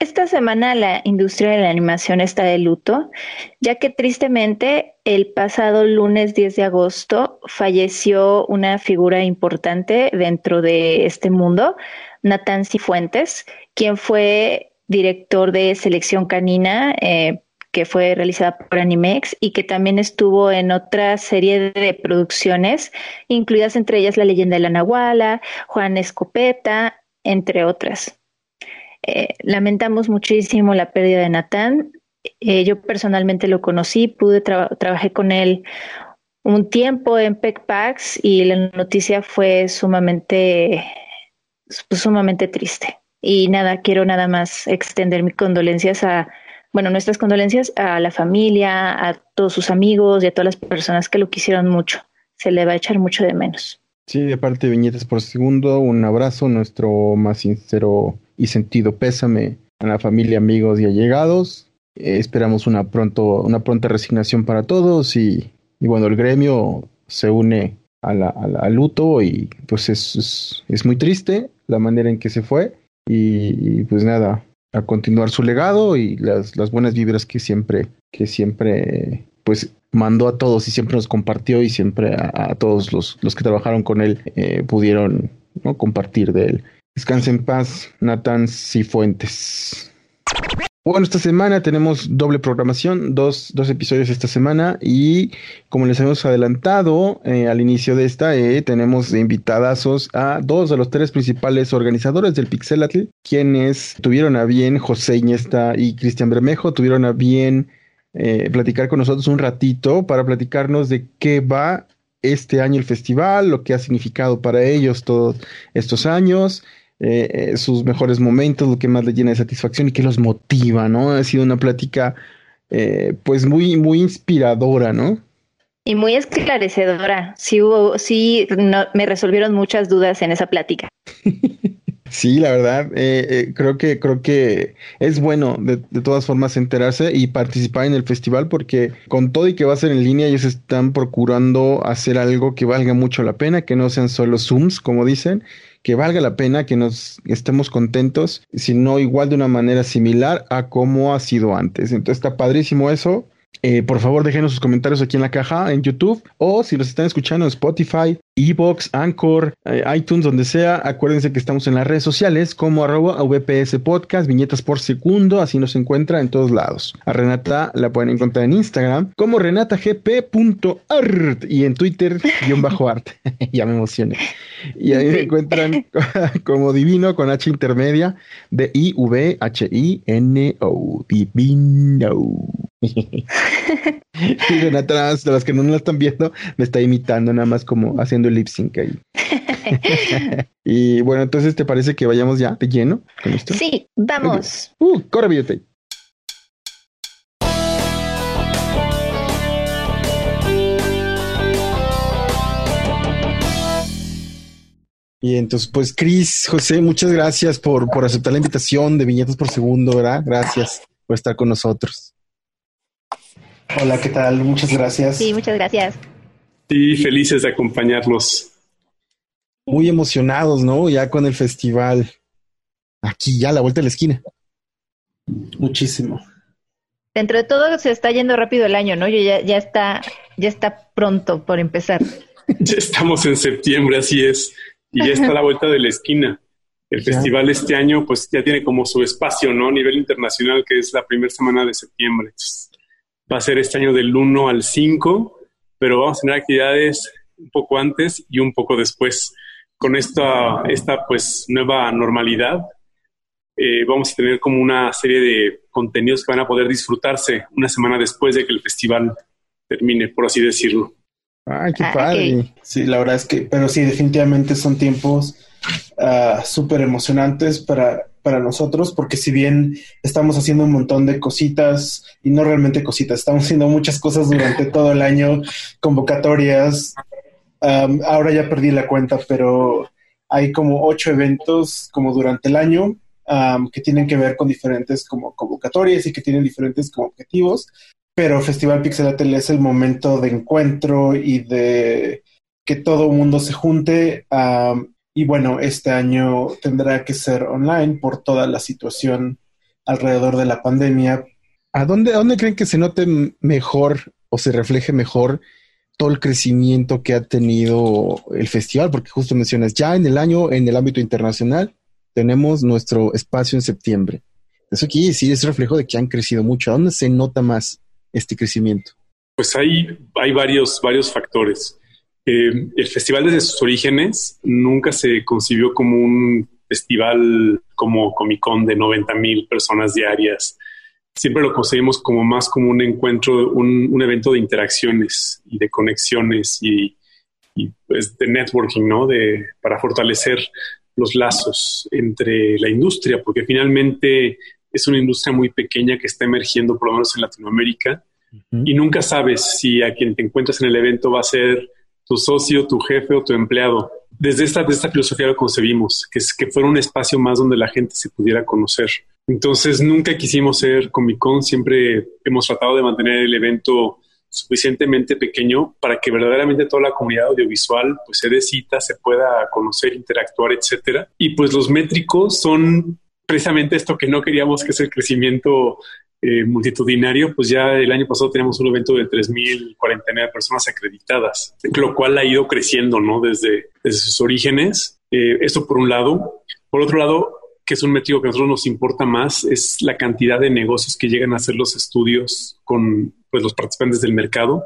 Esta semana la industria de la animación está de luto, ya que tristemente el pasado lunes 10 de agosto falleció una figura importante dentro de este mundo, Natán Cifuentes, quien fue director de Selección Canina, eh, que fue realizada por Animex y que también estuvo en otra serie de producciones, incluidas entre ellas La leyenda de la Nahuala, Juan Escopeta, entre otras. Eh, lamentamos muchísimo la pérdida de Natán. Eh, yo personalmente lo conocí, pude trabajé con él un tiempo en PECPAX y la noticia fue sumamente, sumamente triste. Y nada, quiero nada más extender mis condolencias a, bueno, nuestras condolencias a la familia, a todos sus amigos y a todas las personas que lo quisieron mucho. Se le va a echar mucho de menos. Sí, de parte de Viñetas por Segundo, un abrazo, nuestro más sincero y sentido pésame a la familia, amigos y allegados. Eh, esperamos una, pronto, una pronta resignación para todos y, y bueno, el gremio se une a la, al luto y pues es, es, muy triste la manera en que se fue y, pues nada, a continuar su legado y las, las buenas vibras que siempre, que siempre pues mandó a todos y siempre nos compartió y siempre a, todos los, los que trabajaron con él eh, pudieron ¿no? compartir de él. Descanse en paz, Nathan Cifuentes. Bueno, esta semana tenemos doble programación, dos, dos episodios esta semana y como les hemos adelantado eh, al inicio de esta, eh, tenemos invitadazos a dos de los tres principales organizadores del Pixelatl, quienes tuvieron a bien, José Iñesta y Cristian Bermejo, tuvieron a bien eh, platicar con nosotros un ratito para platicarnos de qué va este año el festival, lo que ha significado para ellos todos estos años eh, eh, sus mejores momentos, lo que más les llena de satisfacción y que los motiva, ¿no? Ha sido una plática eh, pues muy, muy inspiradora, ¿no? Y muy esclarecedora. Sí hubo, sí me resolvieron muchas dudas en esa plática. Sí, la verdad, creo que creo que es bueno de, de, todas formas enterarse y participar en el festival porque con todo y que va a ser en línea ellos están procurando hacer algo que valga mucho la pena, que no sean solo zooms, como dicen, que valga la pena, que nos estemos contentos, sino igual de una manera similar a como ha sido antes. Entonces está padrísimo eso. Eh, por favor, déjenos sus comentarios aquí en la caja en YouTube o si los están escuchando en Spotify, Evox, Anchor, eh, iTunes, donde sea. Acuérdense que estamos en las redes sociales como arroba VPS Podcast, viñetas por segundo, así nos encuentra en todos lados. A Renata la pueden encontrar en Instagram como renatagp.art y en Twitter guion bajo art. ya me emocioné. Y ahí me encuentran como divino con H intermedia de I-V-H-I-N-O. Divino. y Renata, de las que no la están viendo, me está imitando nada más como haciendo lip sync ahí. y bueno, entonces, ¿te parece que vayamos ya de lleno con esto? Sí, vamos. Uh, corre, billete. Y entonces, pues, Cris, José, muchas gracias por, por aceptar la invitación de Viñetas por Segundo, ¿verdad? Gracias por estar con nosotros. Hola, ¿qué tal? Muchas gracias. Sí, muchas gracias. Sí, felices de acompañarlos. Muy emocionados, ¿no? Ya con el festival. Aquí ya a la vuelta de la esquina. Muchísimo. Dentro de todo se está yendo rápido el año, ¿no? ya, ya está, ya está pronto por empezar. Ya estamos en septiembre, así es. Y ya está a la vuelta de la esquina. El festival este año, pues ya tiene como su espacio, ¿no? A nivel internacional, que es la primera semana de septiembre. Va a ser este año del 1 al 5 pero vamos a tener actividades un poco antes y un poco después. Con esta, esta pues nueva normalidad, eh, vamos a tener como una serie de contenidos que van a poder disfrutarse una semana después de que el festival termine, por así decirlo. Ay, qué ah, padre. Sí, la verdad es que, pero sí, definitivamente son tiempos uh, súper emocionantes para, para nosotros, porque si bien estamos haciendo un montón de cositas, y no realmente cositas, estamos haciendo muchas cosas durante todo el año, convocatorias, um, ahora ya perdí la cuenta, pero hay como ocho eventos como durante el año um, que tienen que ver con diferentes como convocatorias y que tienen diferentes como objetivos, pero Festival Pixelatel es el momento de encuentro y de que todo el mundo se junte. Um, y bueno, este año tendrá que ser online por toda la situación alrededor de la pandemia. ¿A dónde, ¿A dónde creen que se note mejor o se refleje mejor todo el crecimiento que ha tenido el festival? Porque justo mencionas, ya en el año, en el ámbito internacional, tenemos nuestro espacio en septiembre. Eso quiere decir, es reflejo de que han crecido mucho. ¿A dónde se nota más este crecimiento? Pues hay, hay varios, varios factores. Eh, el festival desde sus orígenes nunca se concibió como un festival como Comic Con de 90 mil personas diarias. Siempre lo concebimos como más como un encuentro, un, evento de interacciones y de conexiones y, pues de networking, ¿no? De, para fortalecer los lazos entre la industria, porque finalmente es una industria muy pequeña que está emergiendo, por lo menos en Latinoamérica, y nunca sabes si a quien te encuentras en el evento va a ser tu socio, tu jefe o tu empleado. Desde esta, esta filosofía lo concebimos, que, es, que fuera un espacio más donde la gente se pudiera conocer. Entonces, nunca quisimos ser Comic Con, siempre hemos tratado de mantener el evento suficientemente pequeño para que verdaderamente toda la comunidad audiovisual pues se dé cita, se pueda conocer, interactuar, etcétera. Y pues los métricos son precisamente esto que no queríamos que es el crecimiento eh, multitudinario, pues ya el año pasado teníamos un evento de 3.049 personas acreditadas, lo cual ha ido creciendo, ¿no? Desde, sus orígenes. Eh, eso por un lado. Por otro lado, que es un métrico que a nosotros nos importa más, es la cantidad de negocios que llegan a hacer los estudios con pues, los participantes del mercado.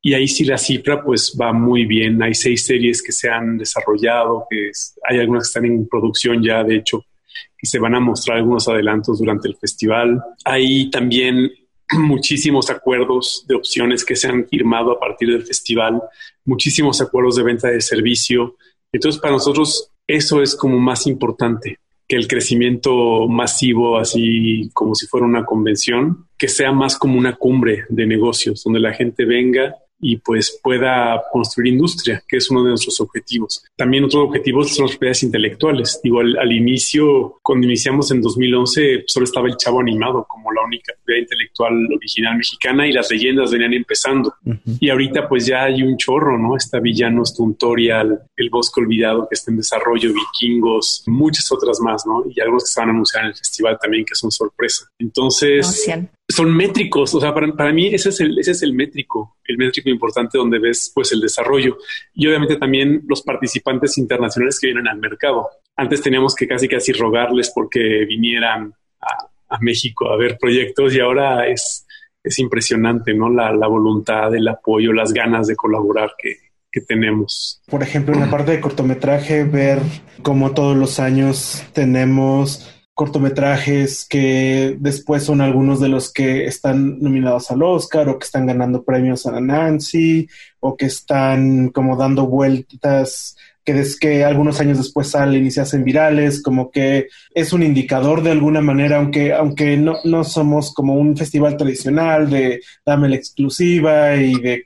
Y ahí sí la cifra pues va muy bien. Hay seis series que se han desarrollado, que hay algunas que están en producción ya, de hecho, y se van a mostrar algunos adelantos durante el festival. Hay también muchísimos acuerdos de opciones que se han firmado a partir del festival, muchísimos acuerdos de venta de servicio. Entonces, para nosotros eso es como más importante que el crecimiento masivo, así como si fuera una convención, que sea más como una cumbre de negocios, donde la gente venga y pues pueda construir industria, que es uno de nuestros objetivos. También otros objetivos son las propiedades intelectuales. Digo, al, inicio, cuando iniciamos en 2011, solo estaba el Chavo Animado como la única propiedad intelectual original mexicana y las leyendas venían empezando. Y ahorita pues ya hay un chorro, ¿no? Está Villanos, Tuntorial, El Bosque Olvidado que está en desarrollo, Vikingos, muchas otras más, ¿no? Y algunos que se van a anunciar en el festival también que son sorpresa. Entonces, son métricos. O sea, para, para, mí ese es, el, ese es el métrico, el métrico importante donde ves pues el desarrollo y obviamente también los participantes internacionales que vienen al mercado. Antes teníamos que casi casi rogarles porque vinieran a, México a ver proyectos y ahora es, es impresionante, ¿no? La, la voluntad, el apoyo, las ganas de colaborar que, que tenemos. Por ejemplo, en la parte de cortometraje, ver cómo todos los años tenemos cortometrajes que después son algunos de los que están nominados al Oscar o que están ganando premios a Nancy o que están como dando vueltas que, es que algunos años después salen y se hacen virales, como que es un indicador de alguna manera, aunque, aunque no, no somos como un festival tradicional de dame la exclusiva y de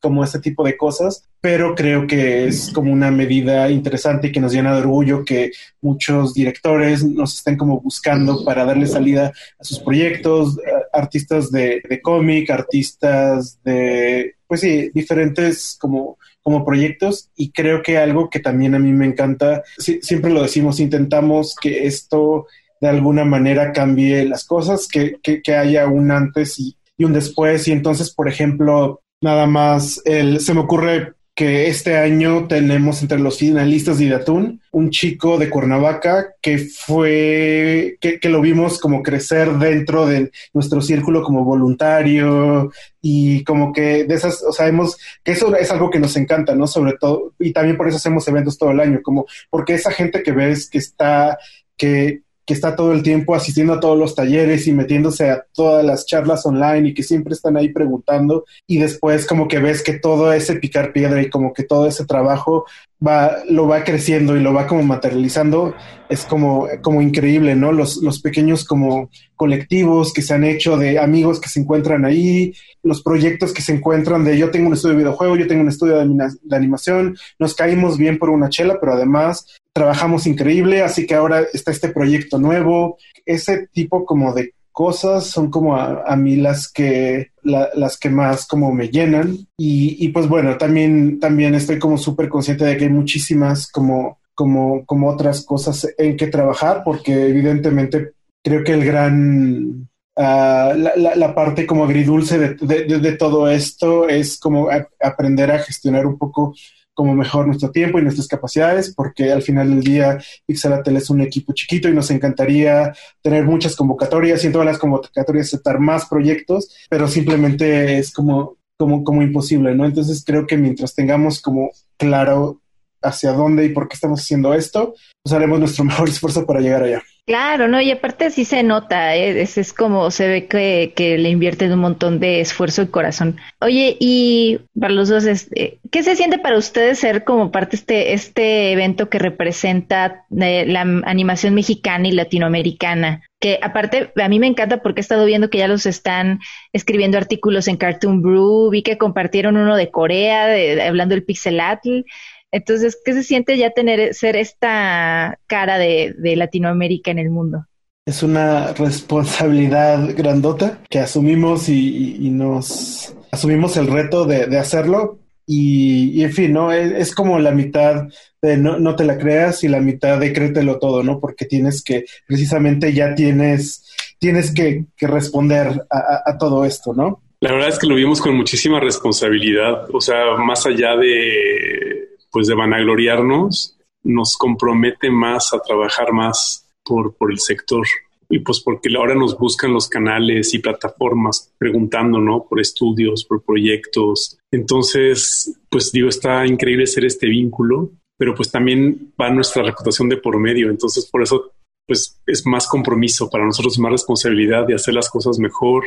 como ese tipo de cosas, pero creo que es como una medida interesante y que nos llena de orgullo que muchos directores nos estén como buscando para darle salida a sus proyectos, artistas de, de cómic, artistas de, pues sí, diferentes como como proyectos y creo que algo que también a mí me encanta, siempre lo decimos, intentamos que esto de alguna manera cambie las cosas, que, que, haya un antes y, y, un después. Y entonces, por ejemplo, nada más, el, se me ocurre que este año tenemos entre los finalistas de Idatún un chico de Cuernavaca que fue, que, lo vimos como crecer dentro de nuestro círculo como voluntario y como que de esas, o sabemos que eso es algo que nos encanta, ¿no? Sobre todo, y también por eso hacemos eventos todo el año, como porque esa gente que ves que está, que, que está todo el tiempo asistiendo a todos los talleres y metiéndose a todas las charlas online y que siempre están ahí preguntando y después como que ves que todo ese picar piedra y como que todo ese trabajo va, lo va creciendo y lo va como materializando, es como, como increíble, ¿no? Los, los pequeños como colectivos que se han hecho de amigos que se encuentran ahí, los proyectos que se encuentran de yo tengo un estudio de videojuego, yo tengo un estudio de, de animación, nos caímos bien por una chela, pero además trabajamos increíble, así que ahora está este proyecto nuevo. Ese tipo como de cosas son como a, mí las que las que más como me llenan y, y pues bueno también también estoy como súper consciente de que hay muchísimas como como como otras cosas en que trabajar porque evidentemente creo que el gran, ah, la, parte como agridulce de, todo esto es como aprender a gestionar un poco como mejor nuestro tiempo y nuestras capacidades, porque al final del día Pixelatel es un equipo chiquito y nos encantaría tener muchas convocatorias y en todas las convocatorias aceptar más proyectos, pero simplemente es como, como, como imposible, ¿no? Entonces creo que mientras tengamos como claro hacia dónde y por qué estamos haciendo esto, pues haremos nuestro mejor esfuerzo para llegar allá. Claro, ¿no? Y aparte sí se nota, ¿eh? es, es, como se ve que, que, le invierten un montón de esfuerzo y corazón. Oye, y para los dos, este, ¿qué se siente para ustedes ser como parte de este, este evento que representa eh, la animación mexicana y latinoamericana? Que aparte a mí me encanta porque he estado viendo que ya los están escribiendo artículos en Cartoon Brew, vi que compartieron uno de Corea, de, hablando del pixelatl. Entonces, ¿qué se siente ya tener ser esta cara de, Latinoamérica en el mundo? Es una responsabilidad grandota que asumimos y, nos asumimos el reto de, hacerlo. Y, en fin, ¿no? Es, como la mitad de no, te la creas y la mitad de créetelo todo, ¿no? Porque tienes que, precisamente ya tienes, tienes que, responder a todo esto, ¿no? La verdad es que lo vimos con muchísima responsabilidad, o sea, más allá de pues de vanagloriarnos, nos compromete más a trabajar más por, por el sector. Y pues porque ahora nos buscan los canales y plataformas preguntando, ¿no? Por estudios, por proyectos. Entonces, pues digo, está increíble ser este vínculo, pero pues también va nuestra reputación de por medio. Entonces, por eso, pues es más compromiso para nosotros, más responsabilidad de hacer las cosas mejor,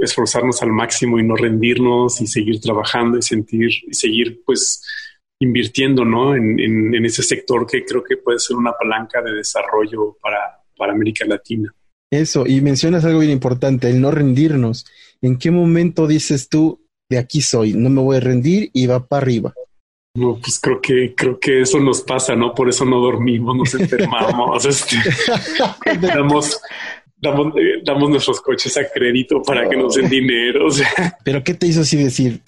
esforzarnos al máximo y no rendirnos y seguir trabajando y sentir y seguir, pues, invirtiendo ¿no? en, en, ese sector que creo que puede ser una palanca de desarrollo para, para América Latina. Eso, y mencionas algo bien importante, el no rendirnos. ¿En qué momento dices tú, de aquí soy, no me voy a rendir y va para arriba? No, pues creo que creo que eso nos pasa, ¿no? Por eso no dormimos, nos enfermamos, este, damos, damos, damos, nuestros coches a crédito para que nos den dinero. O sea. Pero ¿qué te hizo así decir?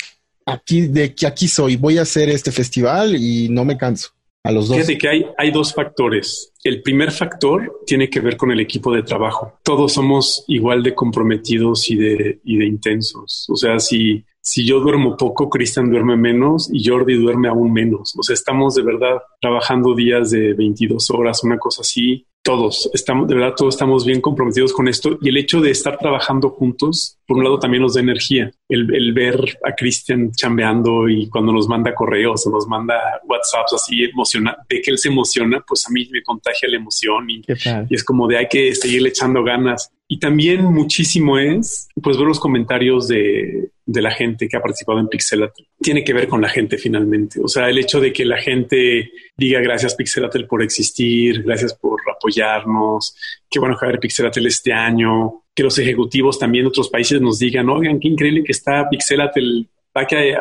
Aquí, de que aquí soy, voy a hacer este festival y no me canso. A los dos. Fíjate que hay, hay dos factores. El primer factor tiene que ver con el equipo de trabajo. Todos somos igual de comprometidos y de, y de intensos. O sea, si, si yo duermo poco, Cristian duerme menos y Jordi duerme aún menos. O sea, estamos de verdad trabajando días de 22 horas, una cosa así, todos estamos, de verdad, todos estamos bien comprometidos con esto y el hecho de estar trabajando juntos, por un lado también nos da energía, el, ver a Cristian chambeando y cuando nos manda correos o nos manda WhatsApps así emociona, de que él se emociona, pues a mí me contagia la emoción y, y es como de hay que seguirle echando ganas. Y también muchísimo es, pues, ver los comentarios de, de la gente que ha participado en Pixelatel. Tiene que ver con la gente finalmente. O sea, el hecho de que la gente diga gracias Pixelatel por existir, gracias por apoyarnos, qué bueno que haber Pixelatel este año, que los ejecutivos también de otros países nos digan, oigan, qué increíble que está Pixelatel hay que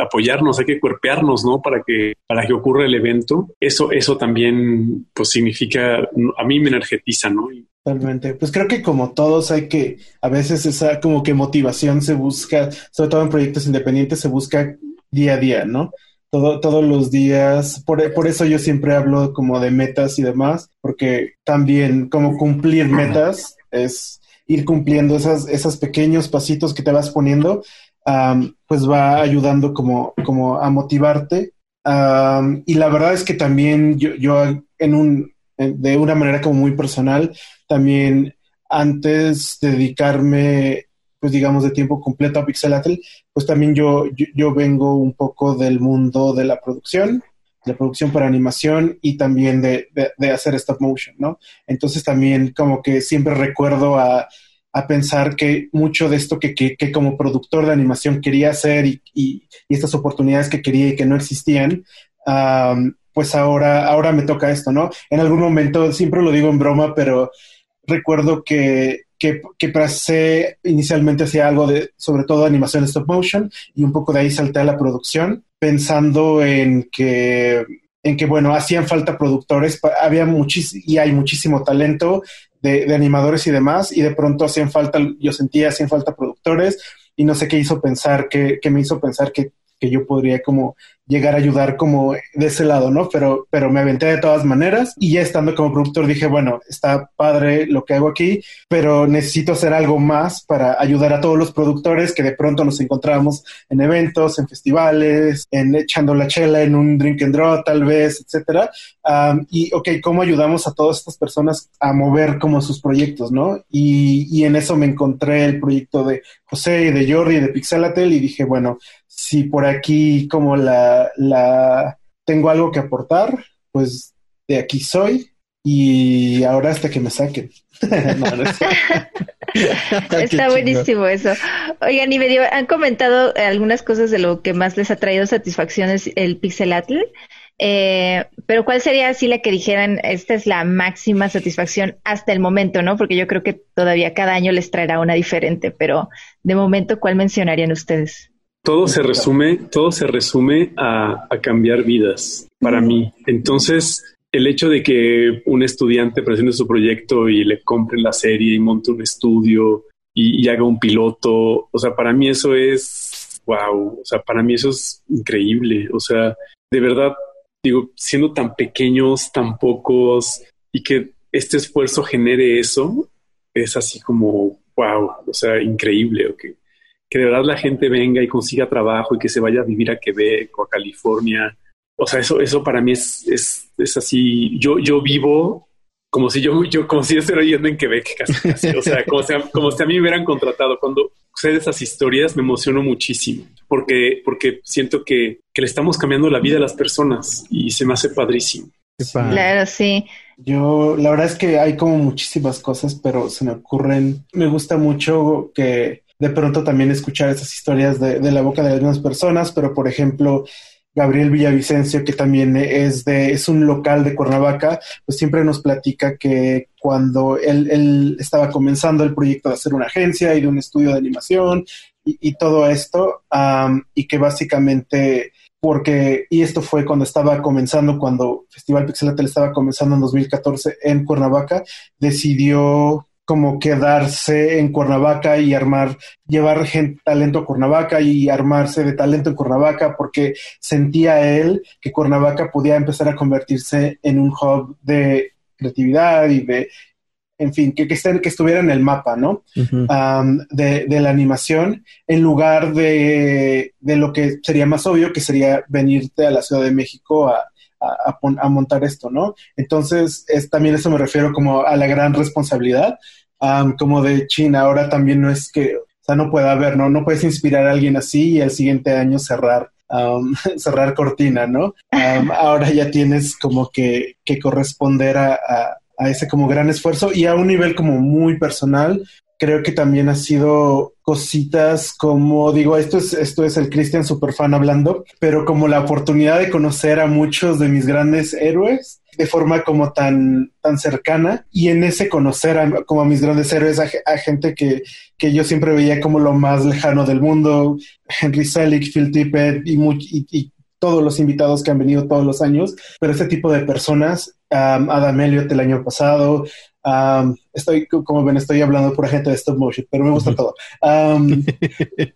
apoyarnos, hay que cuerpearnos, ¿no? Para que, para que ocurra el evento. Eso, eso también, pues significa, a mí me energetiza, ¿no? Totalmente. Pues creo que como todos hay que, a veces esa como que motivación se busca, sobre todo en proyectos independientes, se busca día a día, ¿no? Todo, todos los días. Por, por eso yo siempre hablo como de metas y demás, porque también como cumplir metas es ir cumpliendo esas, esos pequeños pasitos que te vas poniendo, pues va ayudando como, como a motivarte. y la verdad es que también yo, yo en un, de una manera como muy personal, también antes de dedicarme, pues digamos, de tiempo completo a Pixelatl, pues también yo, yo, vengo un poco del mundo de la producción, de la producción para animación y también de, de, hacer stop motion, ¿no? Entonces también como que siempre recuerdo a, a pensar que mucho de esto que, que, que, como productor de animación quería hacer y, y, estas oportunidades que quería y que no existían, pues ahora, ahora me toca esto, ¿no? En algún momento, siempre lo digo en broma, pero recuerdo que, que, que pasé inicialmente hacia algo de, sobre todo animación stop motion, y un poco de ahí salté a la producción, pensando en que, en que bueno, hacían falta productores, había muchísimo, y hay muchísimo talento de, de, animadores y demás, y de pronto hacían falta, yo sentía hacían falta productores, y no sé qué hizo pensar, qué, qué me hizo pensar que que yo podría como llegar a ayudar como de ese lado, ¿no? Pero, pero me aventé de todas maneras y ya estando como productor dije, bueno, está padre lo que hago aquí, pero necesito hacer algo más para ayudar a todos los productores que de pronto nos encontramos en eventos, en festivales, en echando la chela en un drink and draw tal vez, etcétera. y, ok, ¿cómo ayudamos a todas estas personas a mover como sus proyectos, ¿no? Y, y en eso me encontré el proyecto de José y de Jordi y de Pixelatel y dije, bueno, si por aquí como la, la tengo algo que aportar, pues de aquí soy y ahora hasta que me saquen. Está buenísimo eso. Oigan, y medio han comentado algunas cosas de lo que más les ha traído satisfacción es el Pixelatl. Eh, pero ¿cuál sería así la que dijeran, esta es la máxima satisfacción hasta el momento, ¿no? Porque yo creo que todavía cada año les traerá una diferente, pero de momento, ¿cuál mencionarían ustedes? Todo se resume, todo se resume a, cambiar vidas para mí. Entonces, el hecho de que un estudiante presente su proyecto y le compre la serie y monte un estudio y, haga un piloto, o sea, para mí eso es wow, o sea, para mí eso es increíble, o sea, de verdad, digo, siendo tan pequeños, tan pocos y que este esfuerzo genere eso, es así como wow, o sea, increíble, ok que de verdad la gente venga y consiga trabajo y que se vaya a vivir a Quebec o a California. O sea, eso, eso para mí es, es, es así. Yo, yo vivo como si yo, yo, como si yo estuviera yendo en Quebec casi, O sea, como si, como si a mí me hubieran contratado. Cuando sé esas historias me emociono muchísimo porque, porque siento que, que le estamos cambiando la vida a las personas y se me hace padrísimo. Claro, sí. Yo, la verdad es que hay como muchísimas cosas, pero se me ocurren. Me gusta mucho que de pronto también escuchar esas historias de, la boca de algunas personas, pero por ejemplo, Gabriel Villavicencio, que también es de, es un local de Cuernavaca, pues siempre nos platica que cuando él, estaba comenzando el proyecto de hacer una agencia y de un estudio de animación y, todo esto, y que básicamente porque, y esto fue cuando estaba comenzando, cuando Festival Pixelatel estaba comenzando en 2014 en Cuernavaca, decidió como quedarse en Cuernavaca y armar, llevar gente, talento a Cuernavaca y armarse de talento en Cuernavaca porque sentía él que Cuernavaca podía empezar a convertirse en un hub de creatividad y de, en fin, que, que, que estuviera en el mapa, ¿no? de, de, la animación, en lugar de, de, lo que sería más obvio, que sería venirte a la Ciudad de México a, a, a, montar esto, ¿no? Entonces, es, también eso me refiero como a la gran responsabilidad como de China. Ahora también no es que, o sea, no puede haber, ¿no? No puedes inspirar a alguien así y al siguiente año cerrar. cerrar cortina, ¿no? ahora ya tienes como que, que corresponder a, a, a, ese como gran esfuerzo y a un nivel como muy personal. Creo que también ha sido cositas como digo, esto es, esto es el Christian fan hablando, pero como la oportunidad de conocer a muchos de mis grandes héroes de forma como tan, tan cercana y en ese conocer a, como a mis grandes héroes, a, gente que, que, yo siempre veía como lo más lejano del mundo, Henry Selick, Phil Tippett y, y, todos los invitados que han venido todos los años, pero este tipo de personas, Adam Elliott el año pasado, estoy, como ven, estoy hablando por gente de stop motion, pero me gusta todo.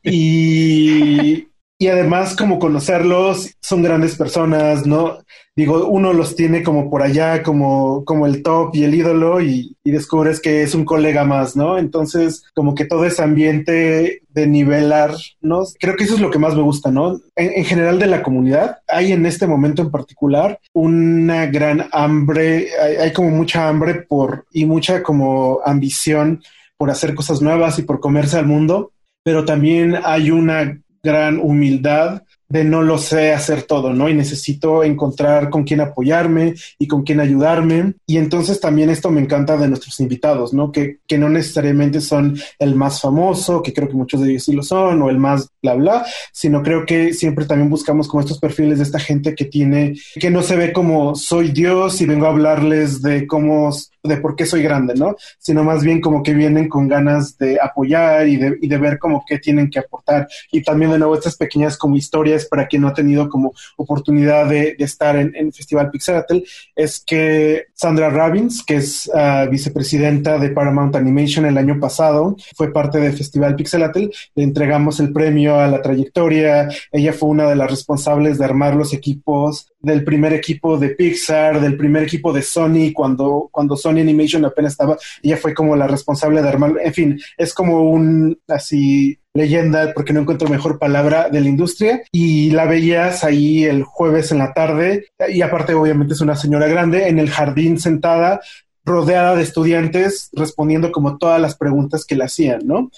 y, y además como conocerlos, son grandes personas, ¿no? Digo, uno los tiene como por allá, como, como el top y el ídolo y, descubres que es un colega más, ¿no? Entonces, como que todo ese ambiente de nivelar, ¿no? Creo que eso es lo que más me gusta, ¿no? En, general de la comunidad, hay en este momento en particular una gran hambre, hay, hay como mucha hambre por y mucha como ambición por hacer cosas nuevas y por comerse al mundo, pero también hay una gran humildad de no lo sé hacer todo, ¿no? Y necesito encontrar con quién apoyarme y con quién ayudarme. Y entonces también esto me encanta de nuestros invitados, ¿no? Que, que no necesariamente son el más famoso, que creo que muchos de ellos sí lo son, o el más bla, bla, sino creo que siempre también buscamos como estos perfiles de esta gente que tiene, que no se ve como soy Dios y vengo a hablarles de cómo de por qué soy grande, ¿no? Sino más bien como que vienen con ganas de apoyar y de, y de ver como qué tienen que aportar. Y también de nuevo estas pequeñas como historias para quien no ha tenido como oportunidad de, estar en, el Festival Pixaratel, es que Sandra Robbins, que es ah, vicepresidenta de Paramount Animation el año pasado, fue parte del Festival Pixelatel, le entregamos el premio a la trayectoria, ella fue una de las responsables de armar los equipos del primer equipo de Pixar, del primer equipo de Sony, cuando, cuando Sony Animation apenas estaba, ella fue como la responsable de armar, en fin, es como un así leyenda, porque no encuentro mejor palabra, de la industria. Y la veías ahí el jueves en la tarde. Y aparte, obviamente, es una señora grande en el jardín sentada rodeada de estudiantes respondiendo como todas las preguntas que le hacían, ¿no?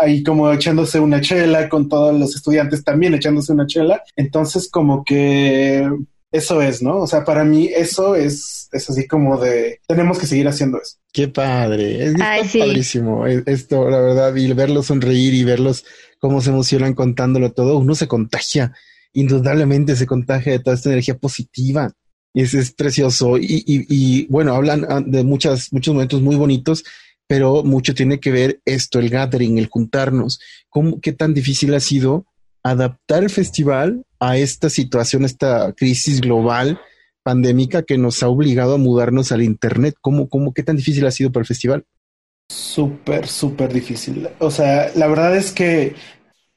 ahí como echándose una chela con todos los estudiantes también echándose una chela. Entonces como que eso es, ¿no? O sea, para mí eso es, es así como de, tenemos que seguir haciendo eso. Qué padre, es padrísimo e, esto, la verdad, y verlos sonreír y verlos cómo se emocionan contándolo todo, uno se contagia, indudablemente se contagia de toda esta energía positiva. Y es, es precioso. Y, y, y, bueno, hablan ah, de muchas, muchos momentos muy bonitos, pero mucho tiene que ver esto, el gathering, el juntarnos. ¿Cómo, qué tan difícil ha sido adaptar el festival a esta situación, esta crisis global pandémica que nos ha obligado a mudarnos al Internet? ¿Cómo, cómo, qué tan difícil ha sido para el festival? Súper, súper difícil. O sea, la verdad es que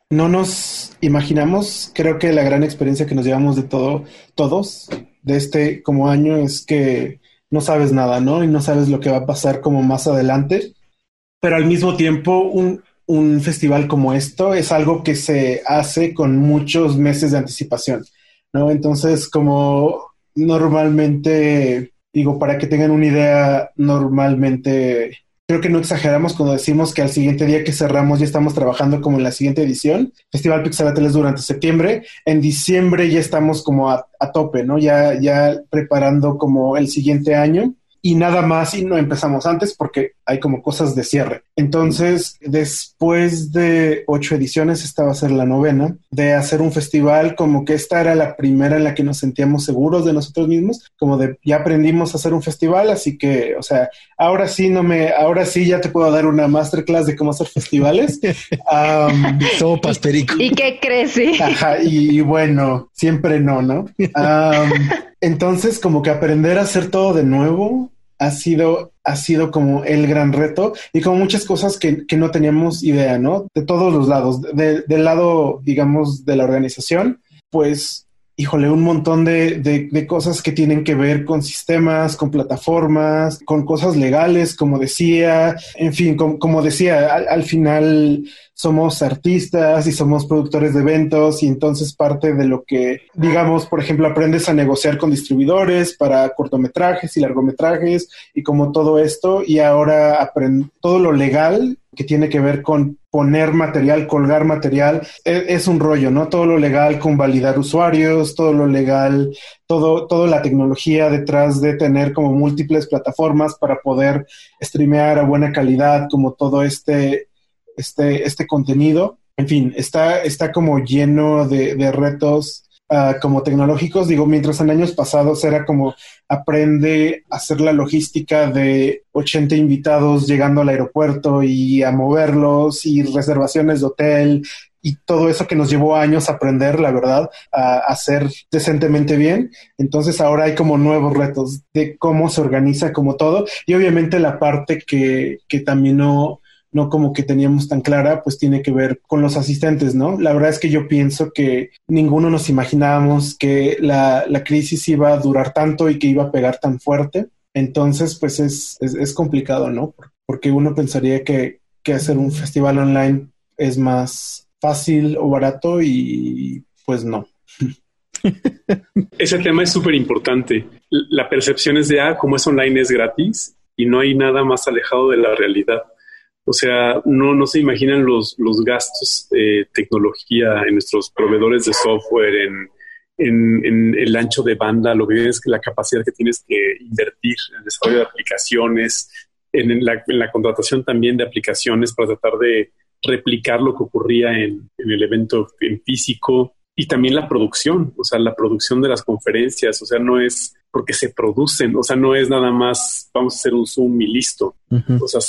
no nos imaginamos, creo que la gran experiencia que nos llevamos de todo, todos, de este como año es que no sabes nada, ¿no? Y no sabes lo que va a pasar como más adelante. Pero al mismo tiempo, un, un festival como esto es algo que se hace con muchos meses de anticipación, ¿no? Entonces, como normalmente, digo, para que tengan una idea, normalmente creo que no exageramos cuando decimos que al siguiente día que cerramos ya estamos trabajando como en la siguiente edición. Festival Pixelatel es durante septiembre. En diciembre ya estamos como a, a tope, ¿no? Ya, ya preparando como el siguiente año y nada más y no empezamos antes porque hay como cosas de cierre. Entonces, después de ocho ediciones, esta va a ser la novena, de hacer un festival, como que esta era la primera en la que nos sentíamos seguros de nosotros mismos, como de ya aprendimos a hacer un festival, así que, o sea, ahora sí no me, ahora sí ya te puedo dar una masterclass de cómo hacer festivales. um, perico. ¿Y qué crees? Ajá, y, bueno, siempre no, ¿no? entonces, como que aprender a hacer todo de nuevo ha sido, ha sido como el gran reto y como muchas cosas que, que no teníamos idea, ¿no? De todos los lados, del lado, digamos, de la organización, pues híjole, un montón de, de, cosas que tienen que ver con sistemas, con plataformas, con cosas legales, como decía, en fin, como, decía, al, final somos artistas y somos productores de eventos y entonces parte de lo que, digamos, por ejemplo, aprendes a negociar con distribuidores para cortometrajes y largometrajes y como todo esto y ahora aprende todo lo legal que tiene que ver con poner material, colgar material, e, es, un rollo, ¿no? Todo lo legal con validar usuarios, todo lo legal, todo, toda la tecnología detrás de tener como múltiples plataformas para poder streamear a buena calidad, como todo este, este, este contenido. En fin, está, está como lleno de, de retos Ah, como tecnológicos, digo, mientras en años pasados era como aprende a hacer la logística de 80 invitados llegando al aeropuerto y a moverlos y reservaciones de hotel y todo eso que nos llevó años aprender, la verdad, a hacer decentemente bien. Entonces ahora hay como nuevos retos de cómo se organiza como todo y obviamente la parte que, que también no, no como que teníamos tan clara, pues tiene que ver con los asistentes, ¿no? La verdad es que yo pienso que ninguno nos imaginábamos que la, la crisis iba a durar tanto y que iba a pegar tan fuerte. Entonces, pues es, es, complicado, ¿no? Porque uno pensaría que, que hacer un festival online es más fácil o barato y pues no. Ese tema es súper importante. La percepción es de, ah, como es online es gratis y no hay nada más alejado de la realidad. O sea, no, no se imaginan los, los gastos de tecnología en nuestros proveedores de software, en, en, el ancho de banda, lo que es la capacidad que tienes que invertir en el desarrollo de aplicaciones, en la, en la contratación también de aplicaciones para tratar de replicar lo que ocurría en, en, el evento en físico y también la producción, o sea, la producción de las conferencias, o sea, no es porque se producen, o sea, no es nada más vamos a hacer un Zoom y listo. O sea,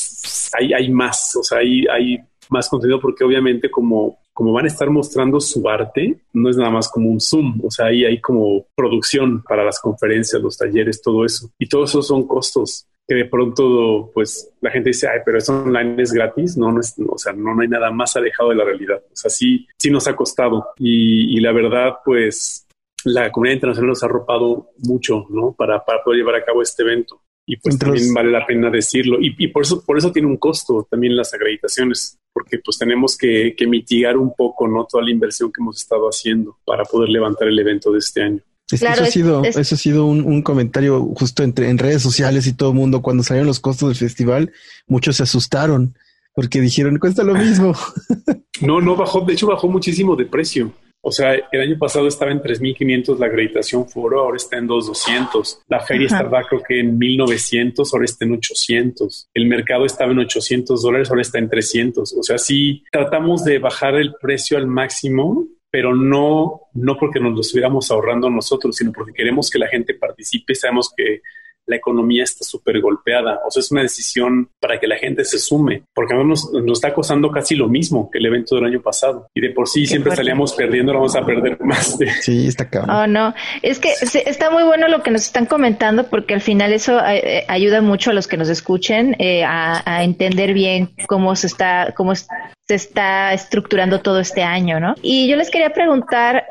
hay, hay más, o sea, hay, hay más contenido porque obviamente como, como van a estar mostrando su arte, no es nada más como un Zoom, o sea, ahí hay como producción para las conferencias, los talleres, todo eso. Y todo eso son costos que de pronto, pues la gente dice, ay, pero eso online es gratis. No, no es, o sea, no, no hay nada más alejado de la realidad. O sea, sí, sí nos ha costado. Y, y la verdad, pues la comunidad internacional nos ha arropado mucho, ¿no? Para, para poder llevar a cabo este evento. Y pues también vale la pena decirlo. Y, y, por eso, por eso tiene un costo también las acreditaciones, porque pues tenemos que, que mitigar un poco, ¿no? Toda la inversión que hemos estado haciendo para poder levantar el evento de este año. eso, ha sido, eso ha sido un, un, comentario justo entre en redes sociales y todo el mundo. Cuando salieron los costos del festival, muchos se asustaron porque dijeron cuesta lo mismo. no, no bajó. De hecho, bajó muchísimo de precio. O sea, el año pasado estaba en 3.500 la acreditación foro, ahora está en 2.200. La feria estaba creo que en 1.900, ahora está en 800. El mercado estaba en 800 dólares, ahora está en 300. O sea, sí tratamos de bajar el precio al máximo, pero no, no porque nos lo estuviéramos ahorrando nosotros, sino porque queremos que la gente participe. Sabemos que la economía está súper golpeada. O sea, es una decisión para que la gente se sume, porque nos, nos está costando casi lo mismo que el evento del año pasado. Y de por sí siempre salíamos perdiendo, vamos a perder más. De... Sí, está cabrón. Oh, no. Es que está muy bueno lo que nos están comentando, porque al final eso eh, eh, ayuda mucho a los que nos escuchen eh, a, a, entender bien cómo se está, cómo se está estructurando todo este año, ¿no? Y yo les quería preguntar,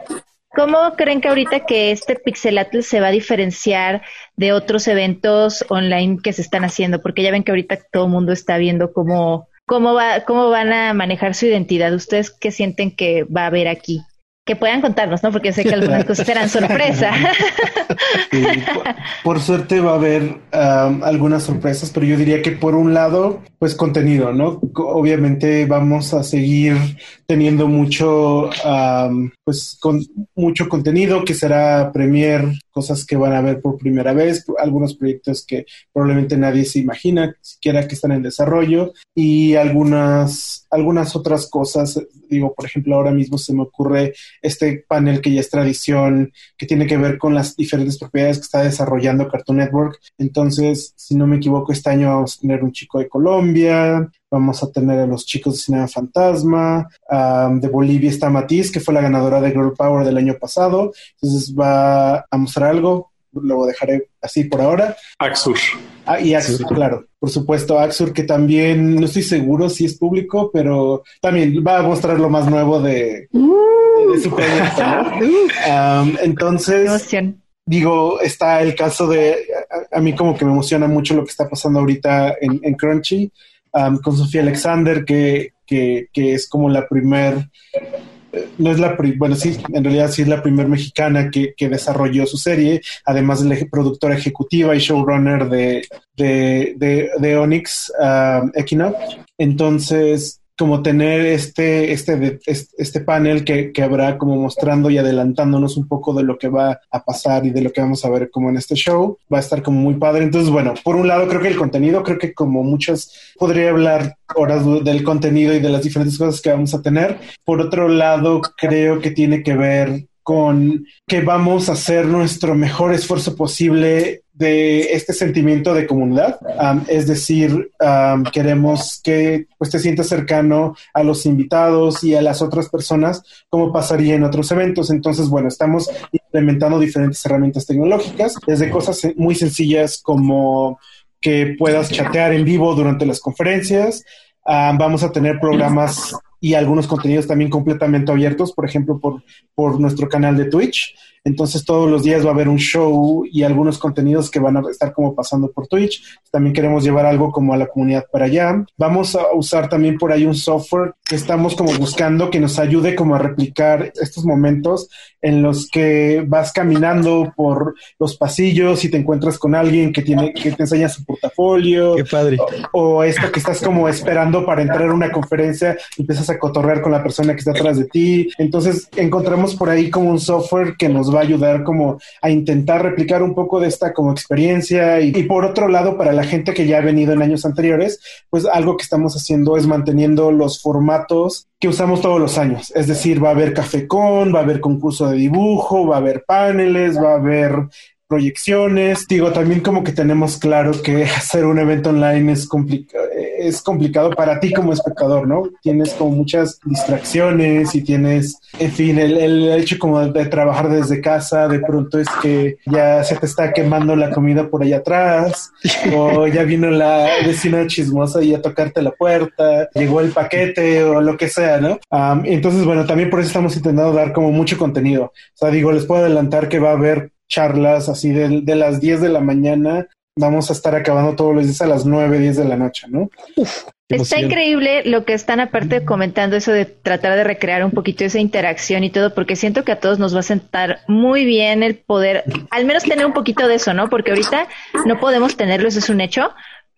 ¿Cómo creen que ahorita que este Pixelatl se va a diferenciar de otros eventos online que se están haciendo? Porque ya ven que ahorita todo el mundo está viendo cómo, cómo, va, cómo van a manejar su identidad. ¿Ustedes qué sienten que va a haber aquí? que puedan contarnos, ¿no? Porque sé que algunas cosas serán sorpresa. Por, suerte va a haber algunas sorpresas, pero yo diría que por un lado, pues contenido, ¿no? Obviamente vamos a seguir teniendo mucho, um, pues con mucho contenido que será premier, cosas que van a ver por primera vez, algunos proyectos que probablemente nadie se imagina, siquiera que están en desarrollo y algunas, algunas otras cosas, digo, por ejemplo, ahora mismo se me ocurre este panel que ya es tradición, que tiene que ver con las diferentes propiedades que está desarrollando Cartoon Network. Entonces, si no me equivoco, este año vamos a tener un chico de Colombia, vamos a tener a los chicos de Cinema Fantasma, um, de Bolivia está Matiz, que fue la ganadora de Girl Power del año pasado. Entonces va a mostrar algo, lo dejaré así por ahora. Axur. Ah, y Axur, claro, por supuesto, Axur, que también no estoy seguro si es público, pero también va a mostrar lo más nuevo de, de, de su proyecto, ¿no? um, entonces, digo, está el caso de, a, a, mí como que me emociona mucho lo que está pasando ahorita en, en Crunchy, um, con Sofía Alexander, que, que, que es como la primer no es la, bueno, sí, en realidad sí es la primera mexicana que, que, desarrolló su serie, además de la productora ejecutiva y showrunner de, de, de, de Onyx um, Equinox. Entonces, como tener este, este, este panel que, que, habrá como mostrando y adelantándonos un poco de lo que va a pasar y de lo que vamos a ver como en este show, va a estar como muy padre. Entonces, bueno, por un lado creo que el contenido, creo que como muchas, podría hablar horas del contenido y de las diferentes cosas que vamos a tener. Por otro lado, creo que tiene que ver con que vamos a hacer nuestro mejor esfuerzo posible de este sentimiento de comunidad. Es decir, queremos que pues, te sientas cercano a los invitados y a las otras personas, como pasaría en otros eventos. Entonces, bueno, estamos implementando diferentes herramientas tecnológicas, desde cosas muy sencillas como que puedas chatear en vivo durante las conferencias. Vamos a tener programas y algunos contenidos también completamente abiertos, por ejemplo, por, por nuestro canal de Twitch. Entonces todos los días va a haber un show y algunos contenidos que van a estar como pasando por Twitch. También queremos llevar algo como a la comunidad para allá. Vamos a usar también por ahí un software que estamos como buscando que nos ayude como a replicar estos momentos en los que vas caminando por los pasillos y te encuentras con alguien que tiene que te enseña su portafolio. Qué padre. O, o esto que estás como esperando para entrar a una conferencia y empiezas a cotorrear con la persona que está atrás de ti. Entonces encontramos por ahí como un software que va a ayudar como a intentar replicar un poco de esta como experiencia y, y, por otro lado para la gente que ya ha venido en años anteriores, pues algo que estamos haciendo es manteniendo los formatos que usamos todos los años, es decir, va a haber café con, va a haber concurso de dibujo, va a haber paneles, va a haber proyecciones. Digo, también como que tenemos claro que hacer un evento online es, es complicado para ti como espectador, ¿no? Tienes como muchas distracciones y tienes, en fin, el, hecho como de trabajar desde casa, de pronto es que ya se te está quemando la comida por allá atrás, o ya vino la vecina chismosa y a tocarte la puerta, llegó el paquete o lo que sea, ¿no? entonces, bueno, también por eso estamos intentando dar como mucho contenido. O sea, digo, les puedo adelantar que va a haber charlas así de, de las 10 de la mañana vamos a estar acabando todos los días a las 9, 10 de la noche, ¿no? Está increíble lo que están aparte comentando eso de tratar de recrear un poquito esa interacción y todo, porque siento que a todos nos va a sentar muy bien el poder, al menos tener un poquito de eso, ¿no? Porque ahorita no podemos tenerlo, eso es un hecho,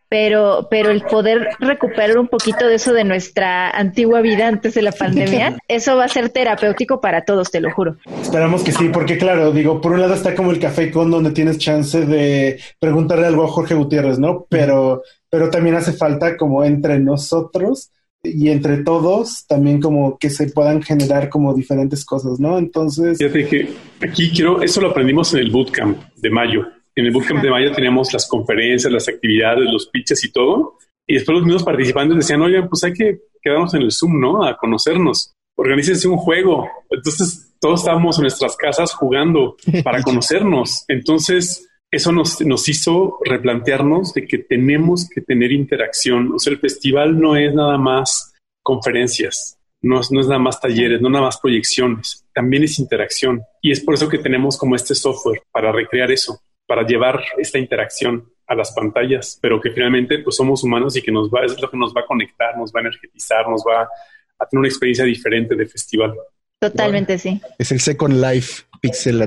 pero, pero el poder recuperar un poquito de eso de nuestra antigua vida antes de la pandemia, eso va a ser terapéutico para todos, te lo juro. Esperamos que sí, porque claro, digo, por un lado está como el café con donde tienes chance de preguntarle algo a Jorge Gutiérrez, ¿no? Pero, pero también hace falta como entre nosotros y entre todos también como que se puedan generar como diferentes cosas, ¿no? Entonces... Fíjate que aquí quiero, eso lo aprendimos en el bootcamp de mayo en el Bootcamp de mayo teníamos las conferencias, las actividades, los pitches y todo. Y después los mismos participantes decían, oigan, pues hay que quedarnos en el Zoom, ¿no? A conocernos. Organícense un juego. Entonces todos estábamos en nuestras casas jugando para conocernos. Entonces eso nos, nos hizo replantearnos de que tenemos que tener interacción. O sea, el festival no es nada más conferencias, no es, no es nada más talleres, no nada más proyecciones, también es interacción. Y es por eso que tenemos como este software para recrear eso para llevar esta interacción a las pantallas, pero que finalmente pues somos humanos y que nos va, es lo que nos va a conectar, nos va a energetizar, nos va a tener una experiencia diferente de festival. Totalmente, sí. Es el Second Life Pixel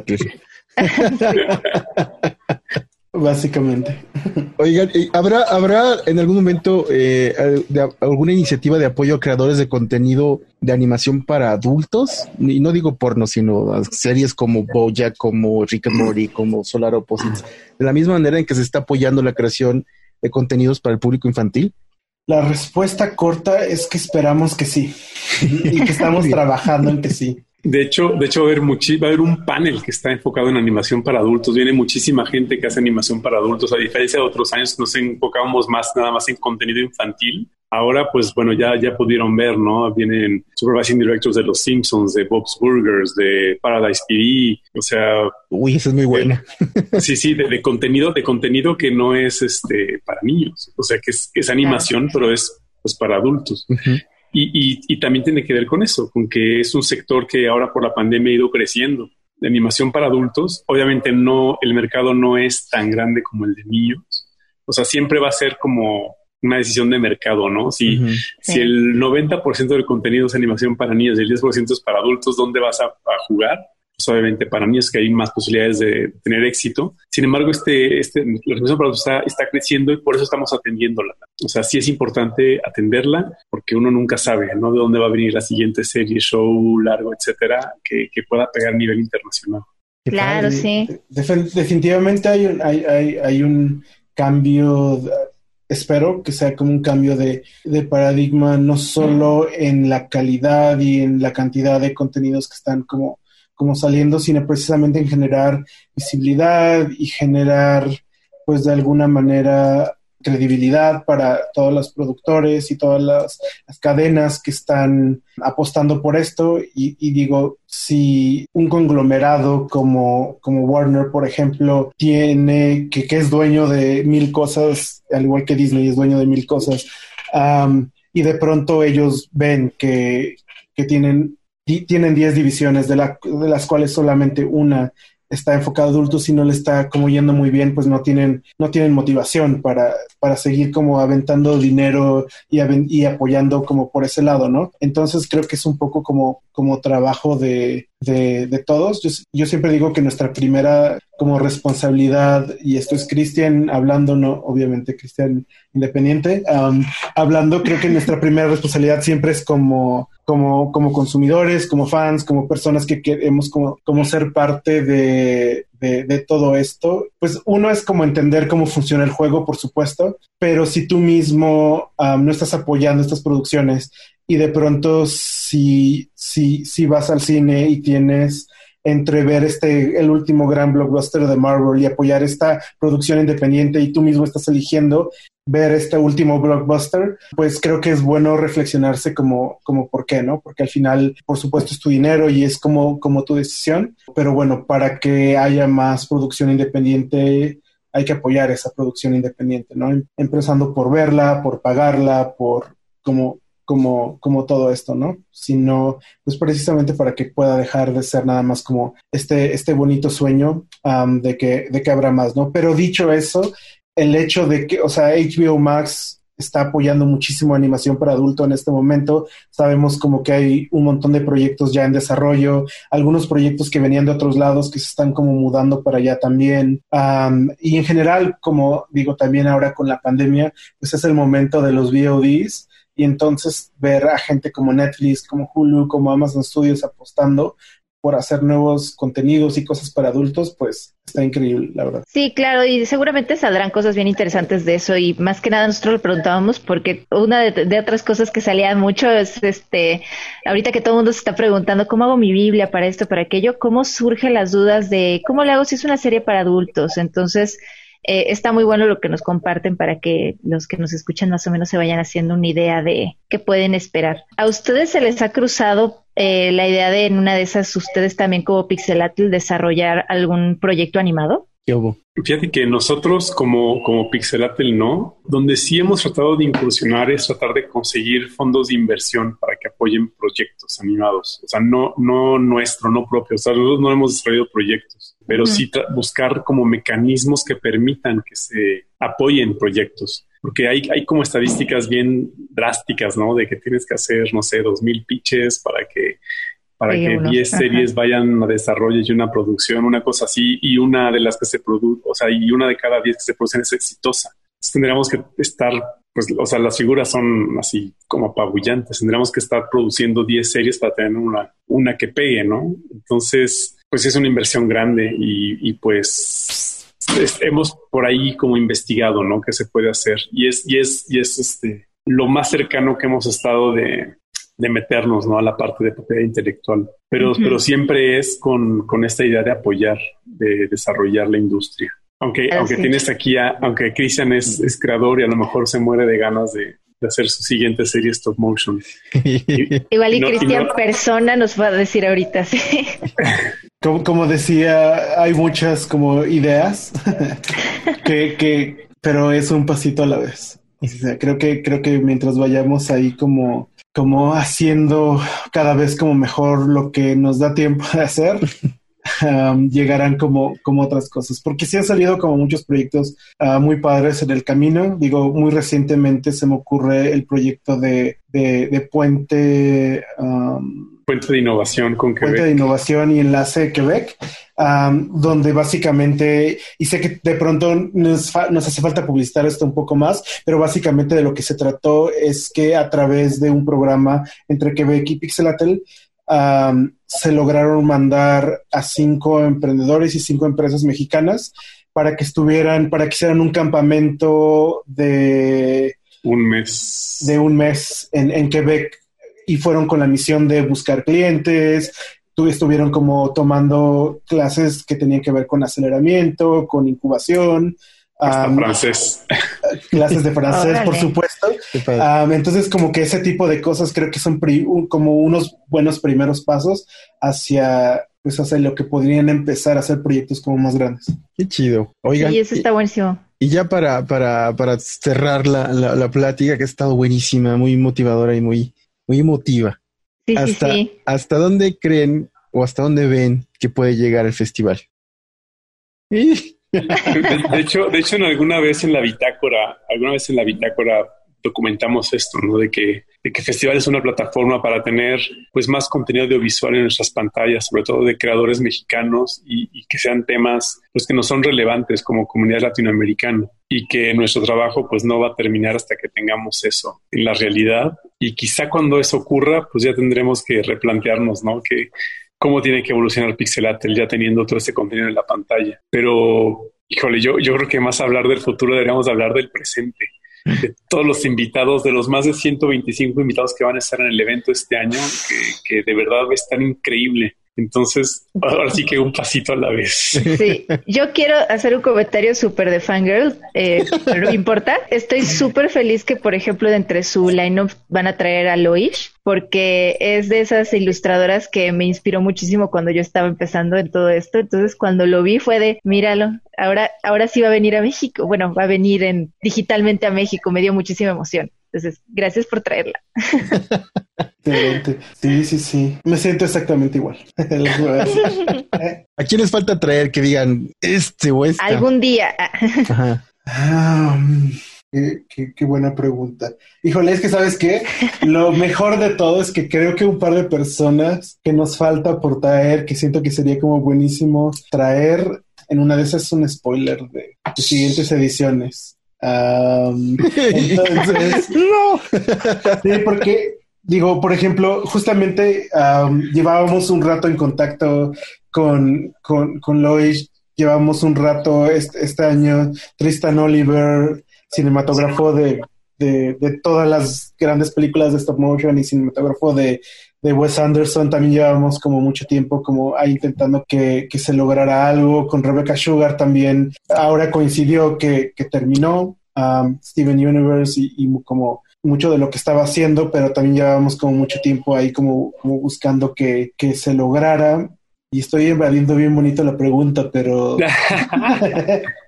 Básicamente. Oigan, ¿habrá, ¿habrá en algún momento eh, alguna iniciativa de apoyo a creadores de contenido de animación para adultos? Y no digo porno, sino series como Boya, como Rick and Morty, como Solar Opposites. De la misma manera en que se está apoyando la creación de contenidos para el público infantil. La respuesta corta es que esperamos que sí. y que estamos trabajando en que sí. De hecho, de hecho va, a haber va a haber un panel que está enfocado en animación para adultos. Viene muchísima gente que hace animación para adultos, a diferencia de otros años nos enfocábamos más nada más en contenido infantil. Ahora, pues bueno, ya, ya pudieron ver, ¿no? Vienen supervising directors de Los Simpsons, de Bob's Burgers, de Paradise TV, o sea... Uy, esa es muy buena. sí, sí, de, contenido, de contenido que no es este para niños, o sea, que es, es animación, pero es pues para adultos. Y, también tiene que ver con eso, con que es un sector que ahora por la pandemia ha ido creciendo. De animación para adultos, obviamente no, el mercado no es tan grande como el de niños. O sea, siempre va a ser como una decisión de mercado, ¿no? Si, si el 90% del contenido es animación para niños y el 10% es para adultos, ¿dónde vas a jugar? Pues obviamente para mí es que hay más posibilidades de tener éxito. Sin embargo, este, este, la relación para está, está creciendo y por eso estamos atendiéndola. O sea, sí es importante atenderla porque uno nunca sabe, ¿no? De dónde va a venir la siguiente serie, show, largo, etcétera, que, que pueda pegar a nivel internacional. Claro, sí. definitivamente hay un, hay, hay, hay un cambio espero que sea como un cambio de, de, paradigma, no solo en la calidad y en la cantidad de contenidos que están como como saliendo, sino precisamente en generar visibilidad y generar, pues de alguna manera, credibilidad para todos los productores y todas las, cadenas que están apostando por esto. Y, digo, si un conglomerado como, como Warner, por ejemplo, tiene, que, que, es dueño de mil cosas, al igual que Disney es dueño de mil cosas, y de pronto ellos ven que, que tienen tienen 10 divisiones, de, la, de las cuales solamente una está enfocado a adultos y no le está como yendo muy bien, pues no tienen, no tienen motivación para, para seguir como aventando dinero y, y apoyando como por ese lado, ¿no? Entonces creo que es un poco como, como trabajo de, de, de todos. Yo, yo, siempre digo que nuestra primera como responsabilidad, y esto es Cristian hablando, no, obviamente Cristian independiente, hablando, creo que nuestra primera responsabilidad siempre es como, como, como consumidores, como fans, como personas que queremos como, como ser parte de, de, de, todo esto, pues uno es como entender cómo funciona el juego, por supuesto, pero si tú mismo no estás apoyando estas producciones y de pronto si, si, si vas al cine y tienes entre ver este, el último gran blockbuster de Marvel y apoyar esta producción independiente y tú mismo estás eligiendo ver este último blockbuster, pues creo que es bueno reflexionarse como, como por qué, ¿no? Porque al final, por supuesto, es tu dinero y es como, como tu decisión, pero bueno, para que haya más producción independiente, hay que apoyar esa producción independiente, ¿no? Empezando por verla, por pagarla, por como, como, como todo esto, ¿no? Sino, pues precisamente para que pueda dejar de ser nada más como este, este bonito sueño de, que, de que habrá más, ¿no? Pero dicho eso, el hecho de que, o sea, HBO Max está apoyando muchísimo animación para adulto en este momento. Sabemos como que hay un montón de proyectos ya en desarrollo, algunos proyectos que venían de otros lados que se están como mudando para allá también. y en general, como digo también ahora con la pandemia, pues es el momento de los VODs y entonces ver a gente como Netflix, como Hulu, como Amazon Studios apostando por hacer nuevos contenidos y cosas para adultos, pues está increíble, la verdad. Sí, claro, y seguramente saldrán cosas bien interesantes de eso y más que nada nosotros lo preguntábamos porque una de, otras cosas que salía mucho es este, ahorita que todo el mundo se está preguntando cómo hago mi Biblia para esto, para aquello, cómo surgen las dudas de cómo le hago si es una serie para adultos. Entonces, eh, está muy bueno lo que nos comparten para que los que nos escuchan más o menos se vayan haciendo una idea de qué pueden esperar. ¿A ustedes se les ha cruzado eh, la idea de en una de esas ustedes también como Pixelatl desarrollar algún proyecto animado? ¿Qué hubo? Fíjate que nosotros como, como Pixelatel no, donde sí hemos tratado de incursionar es tratar de conseguir fondos de inversión para que apoyen proyectos animados. O sea, no, no nuestro, no propio. O sea, nosotros no hemos desarrollado proyectos, pero sí buscar como mecanismos que permitan que se apoyen proyectos. Porque hay, hay como estadísticas bien drásticas, ¿no? De que tienes que hacer, no sé, dos mil pitches para que para que 10 series vayan a desarrollo y una producción, una cosa así, y una de las que se produce, o sea, y una de cada 10 que se producen es exitosa. Entonces tendríamos que estar, pues, o sea, las figuras son así como apabullantes. Tendríamos que estar produciendo 10 series para tener una, una que pegue, ¿no? Entonces, pues es una inversión grande y, y pues hemos por ahí como investigado, ¿no? ¿Qué se puede hacer? Y es, y es, y es este, lo más cercano que hemos estado de, de meternos ¿no? a la parte de propiedad intelectual, pero, pero siempre es con, con, esta idea de apoyar, de desarrollar la industria. Aunque, aunque tienes aquí, a, aunque Christian es, es, creador y a lo mejor se muere de ganas de, de hacer su siguiente serie stop motion. Igual y, Cristian persona nos va a decir ahorita, sí. Como, como decía, hay muchas como ideas que, que, pero es un pasito a la vez. creo que, creo que mientras vayamos ahí como como haciendo cada vez como mejor lo que nos da tiempo de hacer, um, llegarán como, como otras cosas. Porque sí han salido como muchos proyectos uh, muy padres en el camino. Digo, muy recientemente se me ocurre el proyecto de, de, Puente. Um, Puente de Innovación con Quebec. Puente de Innovación y Enlace Quebec, donde básicamente, y sé que de pronto nos, hace falta publicitar esto un poco más, pero básicamente de lo que se trató es que a través de un programa entre Quebec y Pixelatel, se lograron mandar a cinco emprendedores y cinco empresas mexicanas para que estuvieran, para que hicieran un campamento de un mes. De un mes en, en Quebec y fueron con la misión de buscar clientes, estuvieron como tomando clases que tenían que ver con aceleramiento, con incubación. Francés. Clases de francés, por supuesto. entonces, como que ese tipo de cosas creo que son como unos buenos primeros pasos hacia, pues, hacia lo que podrían empezar a hacer proyectos como más grandes. Qué chido. Oigan. Y eso está buenísimo. Y ya para, para, para cerrar la, la, la, plática, que ha estado buenísima, muy motivadora y muy, muy emotiva. Sí, hasta, sí, sí. ¿Hasta dónde creen o hasta dónde ven que puede llegar el festival? De, de, hecho, de hecho, en alguna vez en la bitácora, alguna vez en la bitácora documentamos esto, ¿no? De que, de que Festival es una plataforma para tener pues más contenido audiovisual en nuestras pantallas, sobre todo de creadores mexicanos y, y, que sean temas pues que no son relevantes como comunidad latinoamericana y que nuestro trabajo pues no va a terminar hasta que tengamos eso en la realidad y quizá cuando eso ocurra pues ya tendremos que replantearnos, ¿no? Que cómo tiene que evolucionar Pixelatel ya teniendo todo ese contenido en la pantalla. Pero, híjole, yo, yo creo que más hablar del futuro deberíamos hablar del presente de todos los invitados, de los más de 125 invitados que van a estar en el evento este año, que, de verdad es tan increíble Entonces, ahora sí que un pasito a la vez. Sí, yo quiero hacer un comentario súper de fangirl, eh, pero no importa. Estoy súper feliz que, por ejemplo, de entre su line-up van a traer a Loish, porque es de esas ilustradoras que me inspiró muchísimo cuando yo estaba empezando en todo esto. Entonces, cuando lo vi fue de, míralo, ahora, ahora sí va a venir a México. Bueno, va a venir en, digitalmente a México. Me dio muchísima emoción. Entonces, gracias por traerla. Excelente. Sí, sí, sí. Me siento exactamente igual. ¿A quién les falta traer que digan este o esta? Algún día. Ah, mm, qué, qué, buena pregunta. Híjole, es que sabes qué? Lo mejor de todo es que creo que un par de personas que nos falta por traer, que siento que sería como buenísimo traer en una de esas un spoiler de, de siguientes ediciones. Um, entonces, no. sí, porque digo, por ejemplo, justamente um, llevábamos un rato en contacto con, con, con Lois, llevamos un rato este, este año, Tristan Oliver, cinematógrafo de, de, de, todas las grandes películas de stop motion y cinematógrafo de, de Wes Anderson, también llevamos como mucho tiempo como ahí intentando que, que se lograra algo, con Rebecca Sugar también, ahora coincidió que, que terminó, Steven Universe y, como mucho de lo que estaba haciendo, pero también llevábamos como mucho tiempo ahí como, como buscando que, que, se lograra. Y estoy invadiendo bien bonito la pregunta, pero...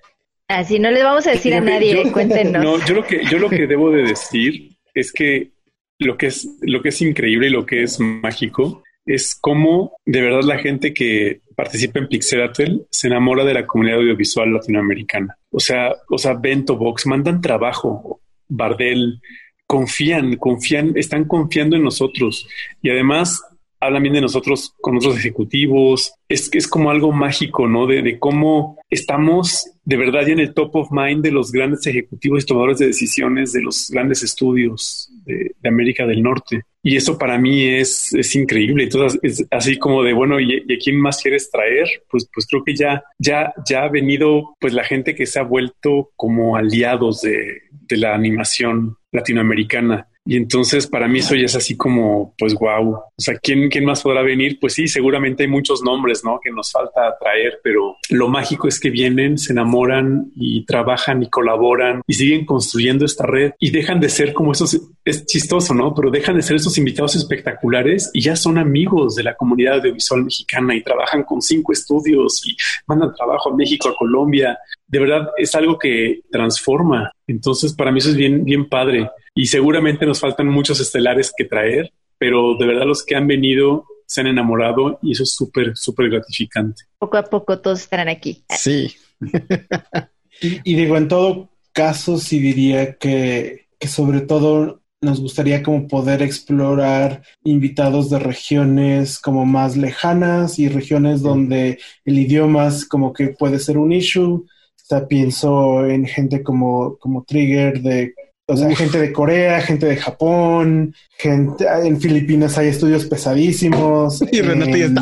Así no le vamos a decir a nadie, cuéntenos. No, yo lo que, yo lo que debo de decir es que lo que es, lo que es increíble y lo que es mágico es cómo de verdad la gente que participa en Pixelatel se enamora de la comunidad audiovisual latinoamericana. O sea, o sea, Bento Box mandan trabajo, Bardel, confían, confían, están confiando en nosotros y además hablan bien de nosotros con otros ejecutivos. Es que es como algo mágico, ¿no? De, de, cómo estamos de verdad ya en el top of mind de los grandes ejecutivos y tomadores de decisiones de los grandes estudios de, de América del Norte. Y eso para mí es, es increíble. Entonces, es así como de, bueno, ¿y, ¿y, a quién más quieres traer? Pues, pues creo que ya, ya, ya ha venido pues la gente que se ha vuelto como aliados de, de la animación latinoamericana. Y entonces para mí eso ya es así como, pues wow. O sea, ¿quién, ¿quién más podrá venir? Pues sí, seguramente hay muchos nombres, ¿no? Que nos falta traer, pero lo mágico es que vienen, se enamoran y trabajan y colaboran y siguen construyendo esta red y dejan de ser como esos, es chistoso, ¿no? Pero dejan de ser esos invitados espectaculares y ya son amigos de la comunidad audiovisual mexicana y trabajan con cinco estudios y mandan trabajo a México, a Colombia. De verdad es algo que transforma. Entonces para mí eso es bien, bien padre y seguramente nos faltan muchos estelares que traer, pero de verdad los que han venido se han enamorado y eso es súper, súper gratificante. Poco a poco todos estarán aquí. Sí. y, y, digo, en todo caso, sí diría que, que sobre todo nos gustaría como poder explorar invitados de regiones como más lejanas y regiones donde el idioma es como que puede ser un issue. O sea, pienso en gente como, como Trigger de o sea, gente de Corea, gente de Japón, gente en Filipinas hay estudios pesadísimos. Y Renate en,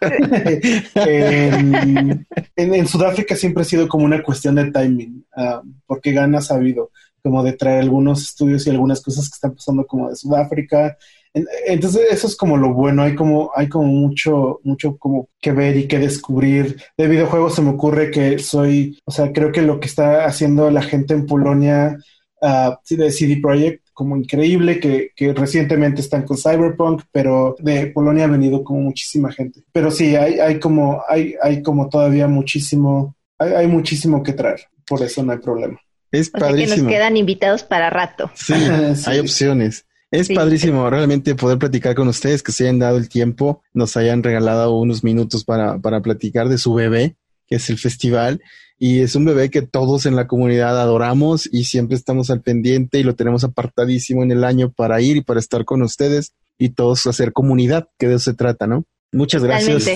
en, en, en, Sudáfrica siempre ha sido como una cuestión de timing, uh, porque Gana ha sabido como de traer algunos estudios y algunas cosas que están pasando como de Sudáfrica. Entonces eso es como lo bueno, hay como, hay como mucho, mucho como que ver y que descubrir. De videojuegos se me ocurre que soy, o sea, creo que lo que está haciendo la gente en Polonia uh, de CD Projekt como increíble, que, que, recientemente están con Cyberpunk, pero de Polonia ha venido como muchísima gente. Pero sí, hay, hay como, hay, hay como todavía muchísimo, hay, hay muchísimo que traer, por eso no hay problema. Es o padrísimo. Sea que nos quedan invitados para rato. Sí, sí. hay opciones. Es sí. padrísimo realmente poder platicar con ustedes, que se hayan dado el tiempo, nos hayan regalado unos minutos para, para platicar de su bebé, que es el festival. Y es un bebé que todos en la comunidad adoramos y siempre estamos al pendiente y lo tenemos apartadísimo en el año para ir y para estar con ustedes y todos hacer comunidad, que de eso se trata, ¿no? Muchas gracias.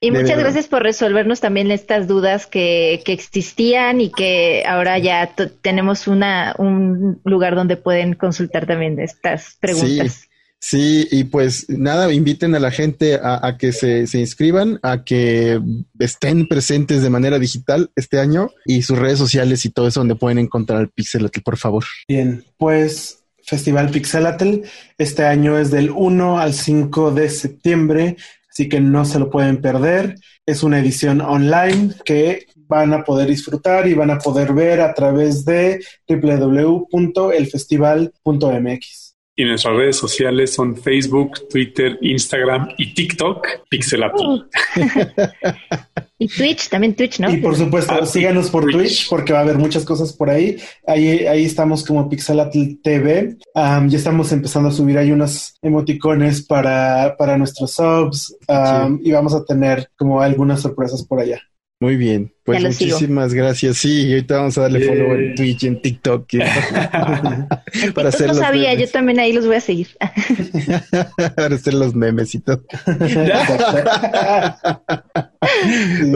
Y de muchas verdad. gracias por resolvernos también estas dudas que, que existían y que ahora ya tenemos una, un lugar donde pueden consultar también estas preguntas. Sí. Sí, y pues nada, inviten a la gente a, que se, se, inscriban, a que estén presentes de manera digital este año y sus redes sociales y todo eso donde pueden encontrar el Pixelatl, por favor. Bien, pues Festival Pixelatl este año es del 1 al 5 de septiembre, así que no se lo pueden perder. Es una edición online que van a poder disfrutar y van a poder ver a través de www.elfestival.mx. Y nuestras redes sociales son Facebook, Twitter, Instagram y TikTok, Pixelatl. Uh. y Twitch, también Twitch, ¿no? Y por supuesto, Ah, sí, síganos por Twitch. Twitch. porque va a haber muchas cosas por ahí. Ahí, ahí estamos como Pixelatl TV. Ya estamos empezando a subir ahí unos emoticones para, para nuestros subs am, y vamos a tener como algunas sorpresas por allá. Muy bien, pues sigo. muchísimas gracias. Sí, y ahorita vamos a darle Yeah. follow en Twitch, en TikTok. y- para hacer no los sabía, memes. yo también ahí los voy a seguir. para hacer los memes y todo. Pues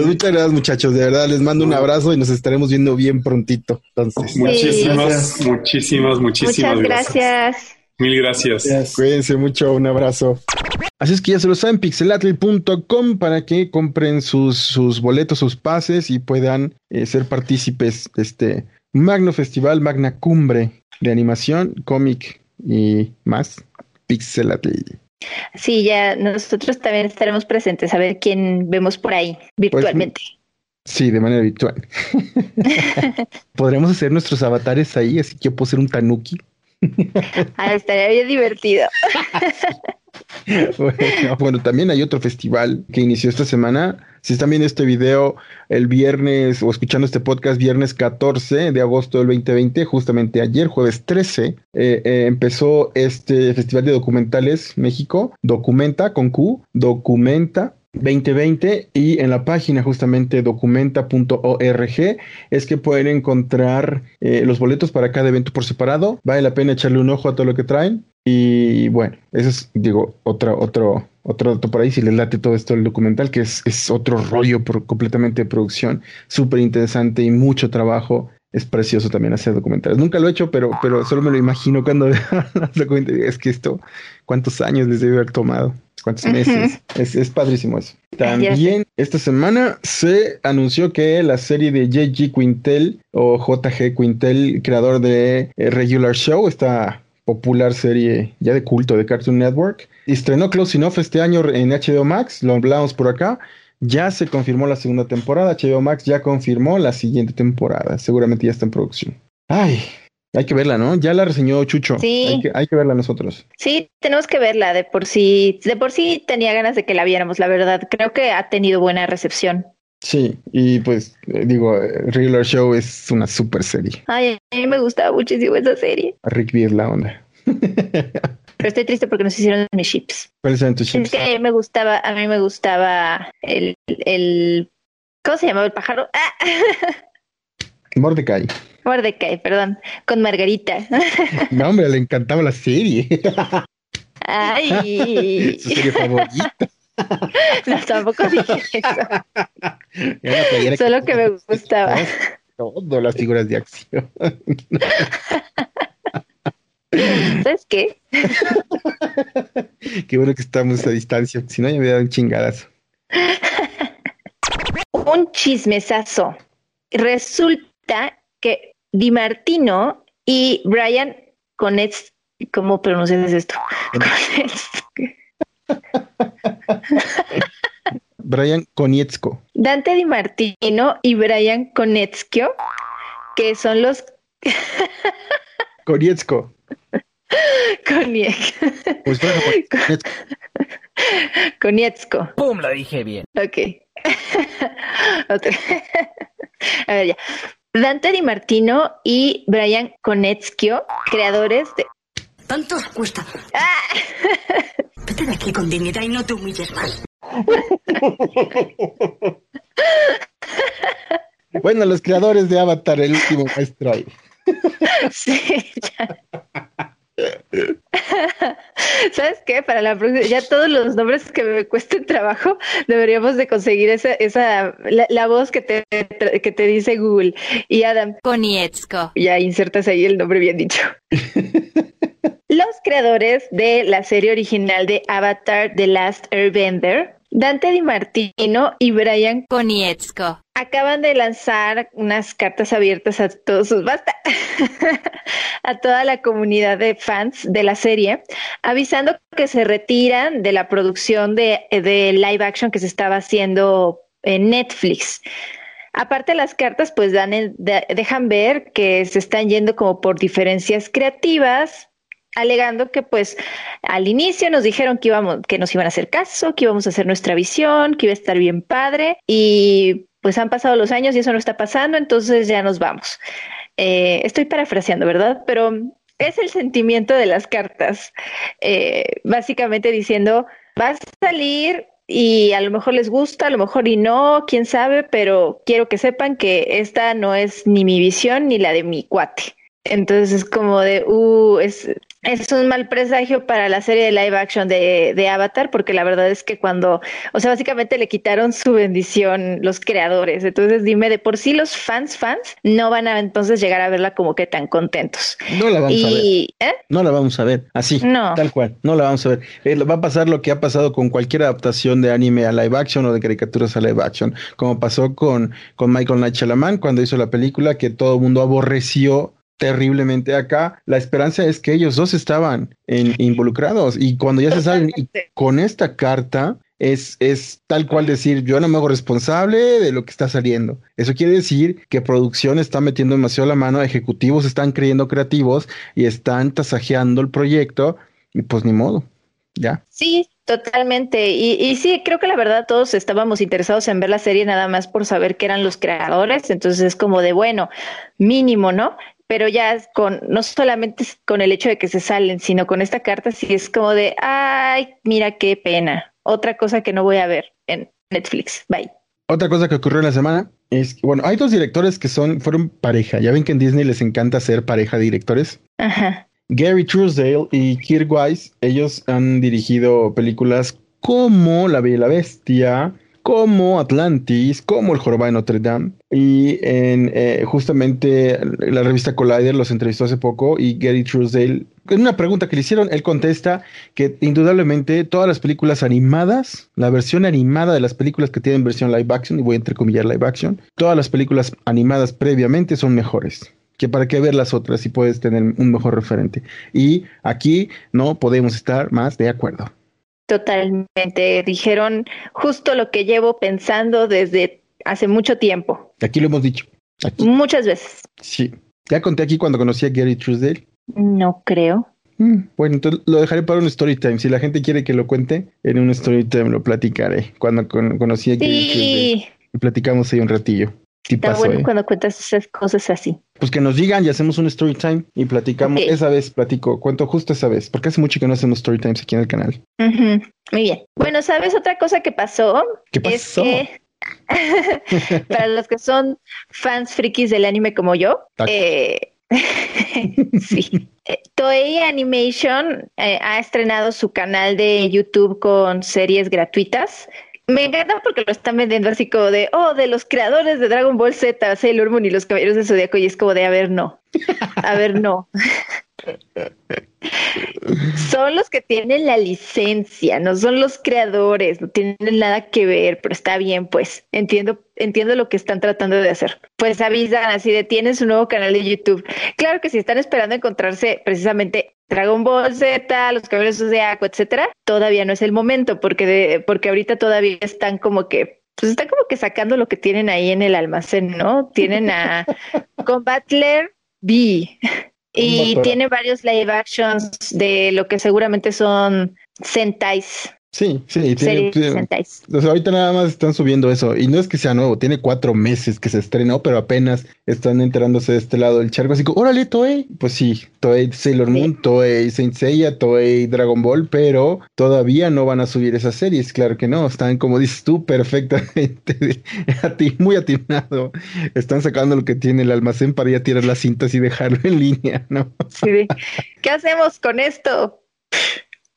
muchas gracias, muchachos. De verdad, les mando un abrazo y nos estaremos viendo bien prontito. Entonces, Muchísimas, muchísimas, muchísimas Muchas gracias. Mil gracias. Cuídense mucho. Un abrazo. Así es que ya se lo saben, pixelatl.com para que compren sus, sus boletos, sus pases y puedan eh, ser partícipes de este magno festival, magna cumbre de animación, cómic y más. Pixelatl. Sí, ya nosotros también estaremos presentes a ver quién vemos por ahí virtualmente. Sí, de manera virtual. Podremos hacer nuestros avatares ahí, así que yo puedo ser un tanuki. Ah, estaría bien divertido. Bueno, también hay otro festival que inició esta semana. Si están viendo este video el viernes o escuchando este podcast viernes 14 de agosto del 2020, justamente ayer, jueves 13, eh, eh, empezó este Festival de Documentales México, Documenta con Q, Documenta 2020 y en la página justamente documenta.org es que pueden encontrar eh, los boletos para cada evento por separado. Vale la pena echarle un ojo a todo lo que traen. Y bueno, eso es, digo, otro, otro, otro dato por ahí, si les late todo esto el documental, que es, es otro rollo por, completamente de producción, súper interesante y mucho trabajo. Es precioso también hacer documentales. Nunca lo he hecho, pero, pero solo me lo imagino cuando. Es que esto, ¿cuántos años les debe haber tomado? ¿Cuántos meses? es, es padrísimo eso. También esta semana se anunció que la serie de J.G. Quintel o JG Quintel, creador de eh, Regular Show, esta popular serie ya de culto de Cartoon Network, estrenó Close Enough este año en HBO Max, lo hablamos por acá. Ya se confirmó la segunda temporada, HBO Max ya confirmó la siguiente temporada, seguramente ya está en producción. Ay, hay que verla, ¿no? Ya la reseñó Chucho. Sí. Hay que, hay que verla nosotros. Sí, tenemos que verla. De por sí, de por sí tenía ganas de que la viéramos, la verdad. Creo que ha tenido buena recepción. Sí, y pues eh, digo, eh, Regular Show es una super serie. Ay, a mí me gustaba muchísimo esa serie. A Rick B es la onda. Pero estoy triste porque nos hicieron mis chips. ¿Cuáles eran tus Es chips? que a mí me gustaba, a mí me gustaba el, el ¿cómo se llamaba el pájaro? Ah, Mordecai. Mordecai, perdón, con Margarita. No, hombre, le encantaba la serie. Ay, Su serie favorita. no, tampoco dije eso. Solo que me gustaba. Todo, las figuras de acción. ¿Sabes qué? Qué bueno que estamos a distancia. Si no, ya me hubiera dado un chingadazo. Un chismesazo. Resulta que Di Martino y Brian Conetz, ¿cómo pronuncias esto? Conetz. Brian Konietzko. Dante Di Martino y Brian Konetzkio, que son los Konietzko. Konie- Pues fuera Konietzko. Konietzko. ¡Pum! Lo dije bien. Ok. Otra. A ver, ya. Dante Di Martino y Brian Konetzkio, creadores de. Tanto os cuesta. ¡Ah! Vete de aquí con dignidad y no te humilles más. Bueno, los creadores de Avatar, el último maestro ahí. Sí, ya. ¿Sabes qué? Para la próxima, ya todos los nombres que me cuesten trabajo, deberíamos de conseguir esa, esa, la, la voz que te, que te dice Google. Y Adam, Konietzko. ya insertas ahí el nombre bien dicho. Los creadores de la serie original de Avatar The Last Airbender Dante Di Martino y Brian Konietzko. acaban de lanzar unas cartas abiertas a todos sus basta a toda la comunidad de fans de la serie, avisando que se retiran de la producción de, de live action que se estaba haciendo en Netflix. Aparte las cartas pues dan el- de- dejan ver que se están yendo como por diferencias creativas, alegando que pues al inicio nos dijeron que íbamos que nos iban a hacer caso, que íbamos a hacer nuestra visión, que iba a estar bien padre y pues han pasado los años y eso no está pasando, entonces ya nos vamos. Eh, estoy parafraseando, ¿verdad? Pero es el sentimiento de las cartas, eh, básicamente diciendo, va a salir y a lo mejor les gusta, a lo mejor y no, quién sabe, pero quiero que sepan que esta no es ni mi visión ni la de mi cuate. Entonces es como de, uh, es, es un mal presagio para la serie de live action de, de Avatar, porque la verdad es que cuando, o sea, básicamente le quitaron su bendición los creadores. Entonces dime, de por sí los fans, fans, no van a entonces llegar a verla como que tan contentos. No la vamos a ver. ¿eh? No la vamos a ver, así, No. tal cual, no la vamos a ver. Eh, va a pasar lo que ha pasado con cualquier adaptación de anime a live action o de caricaturas a live action, como pasó con, con Michael Night Shyamalan cuando hizo la película que todo el mundo aborreció terriblemente acá. La esperanza es que ellos dos estaban en- involucrados y cuando ya se salen y con esta carta es, es tal cual decir, yo no me hago responsable de lo que está saliendo. Eso quiere decir que producción está metiendo demasiado la mano, ejecutivos están creyendo creativos y están tasajeando el proyecto y pues ni modo, ya. Sí, totalmente. Y, y sí, creo que la verdad todos estábamos interesados en ver la serie nada más por saber que eran los creadores. Entonces es como de bueno, mínimo, ¿no? Pero ya con, no solamente con el hecho de que se salen, sino con esta carta sí es como de, ay, mira qué pena. Otra cosa que no voy a ver en Netflix. Bye. Otra cosa que ocurrió en la semana es que, bueno, hay dos directores que son, fueron pareja. Ya ven que en Disney les encanta ser pareja de directores. Ajá. Gary Truesdale y Kirk Wise, ellos han dirigido películas como La Bella y la Bestia, como Atlantis, como El Jorobado de Notre Dame. Y en eh, justamente la revista Collider los entrevistó hace poco y Gary Truesdale, en una pregunta que le hicieron, él contesta que indudablemente todas las películas animadas, la versión animada de las películas que tienen versión live action, y voy a entrecomillar live action, todas las películas animadas previamente son mejores que para qué ver las otras si puedes tener un mejor referente. Y aquí no podemos estar más de acuerdo. Totalmente. Dijeron justo lo que llevo pensando desde hace mucho tiempo. Aquí lo hemos dicho. Aquí, Muchas veces. sí. Ya conté aquí cuando conocí a Gary Truesdale. No creo. Mm, Bueno, entonces lo dejaré para un story time. Si la gente quiere que lo cuente, en un story time lo platicaré. Cuando con- conocí a Gary. Sí. Platicamos ahí un ratillo. Sí Está pasó, bueno ¿eh? cuando cuentas esas cosas así. Pues que nos digan y hacemos un story time y platicamos. Esa vez platico, cuento justo esa vez, porque hace mucho que no hacemos story times aquí en el canal. Muy bien. Bueno, ¿sabes otra cosa que pasó? ¿Qué Es pasó? que para los que son fans frikis del anime como yo, eh, sí. Eh, Toei Animation eh, ha estrenado su canal de YouTube con series gratuitas. Me encanta porque lo están vendiendo así como de, oh, de los creadores de Dragon Ball Z, Sailor Moon y los Caballeros del Zodiaco, y es como de, a ver, no. A ver, no. Son los que tienen la licencia, no son los creadores, no tienen nada que ver, pero está bien, pues entiendo, entiendo lo que están tratando de hacer. Pues avisan así de tienes un nuevo canal de YouTube. Claro que si están esperando encontrarse precisamente Dragon Ball Z, los Caballeros de Zodiaco, etcétera, todavía no es el momento, porque de, porque ahorita todavía están como que pues están como que sacando lo que tienen ahí en el almacén, ¿no? Tienen a Combatler B. Y tiene varios live actions de lo que seguramente son Sentais, Sí, sí, tiene- tiene-. O sea, ahorita nada más están subiendo eso. Y no es que sea nuevo, tiene cuatro meses que se estrenó, pero apenas están enterándose de este lado del charco. Así que, órale, Toei. Pues sí, Toei Sailor Moon, Toei Saint Seiya, Toei Dragon Ball, pero todavía no van a subir esas series. Claro que no, están, como dices tú, perfectamente a ti, muy atinado. Están sacando lo que tiene el almacén para ya tirar las cintas y dejarlo en línea, ¿no? Sí, ¿Qué hacemos con esto?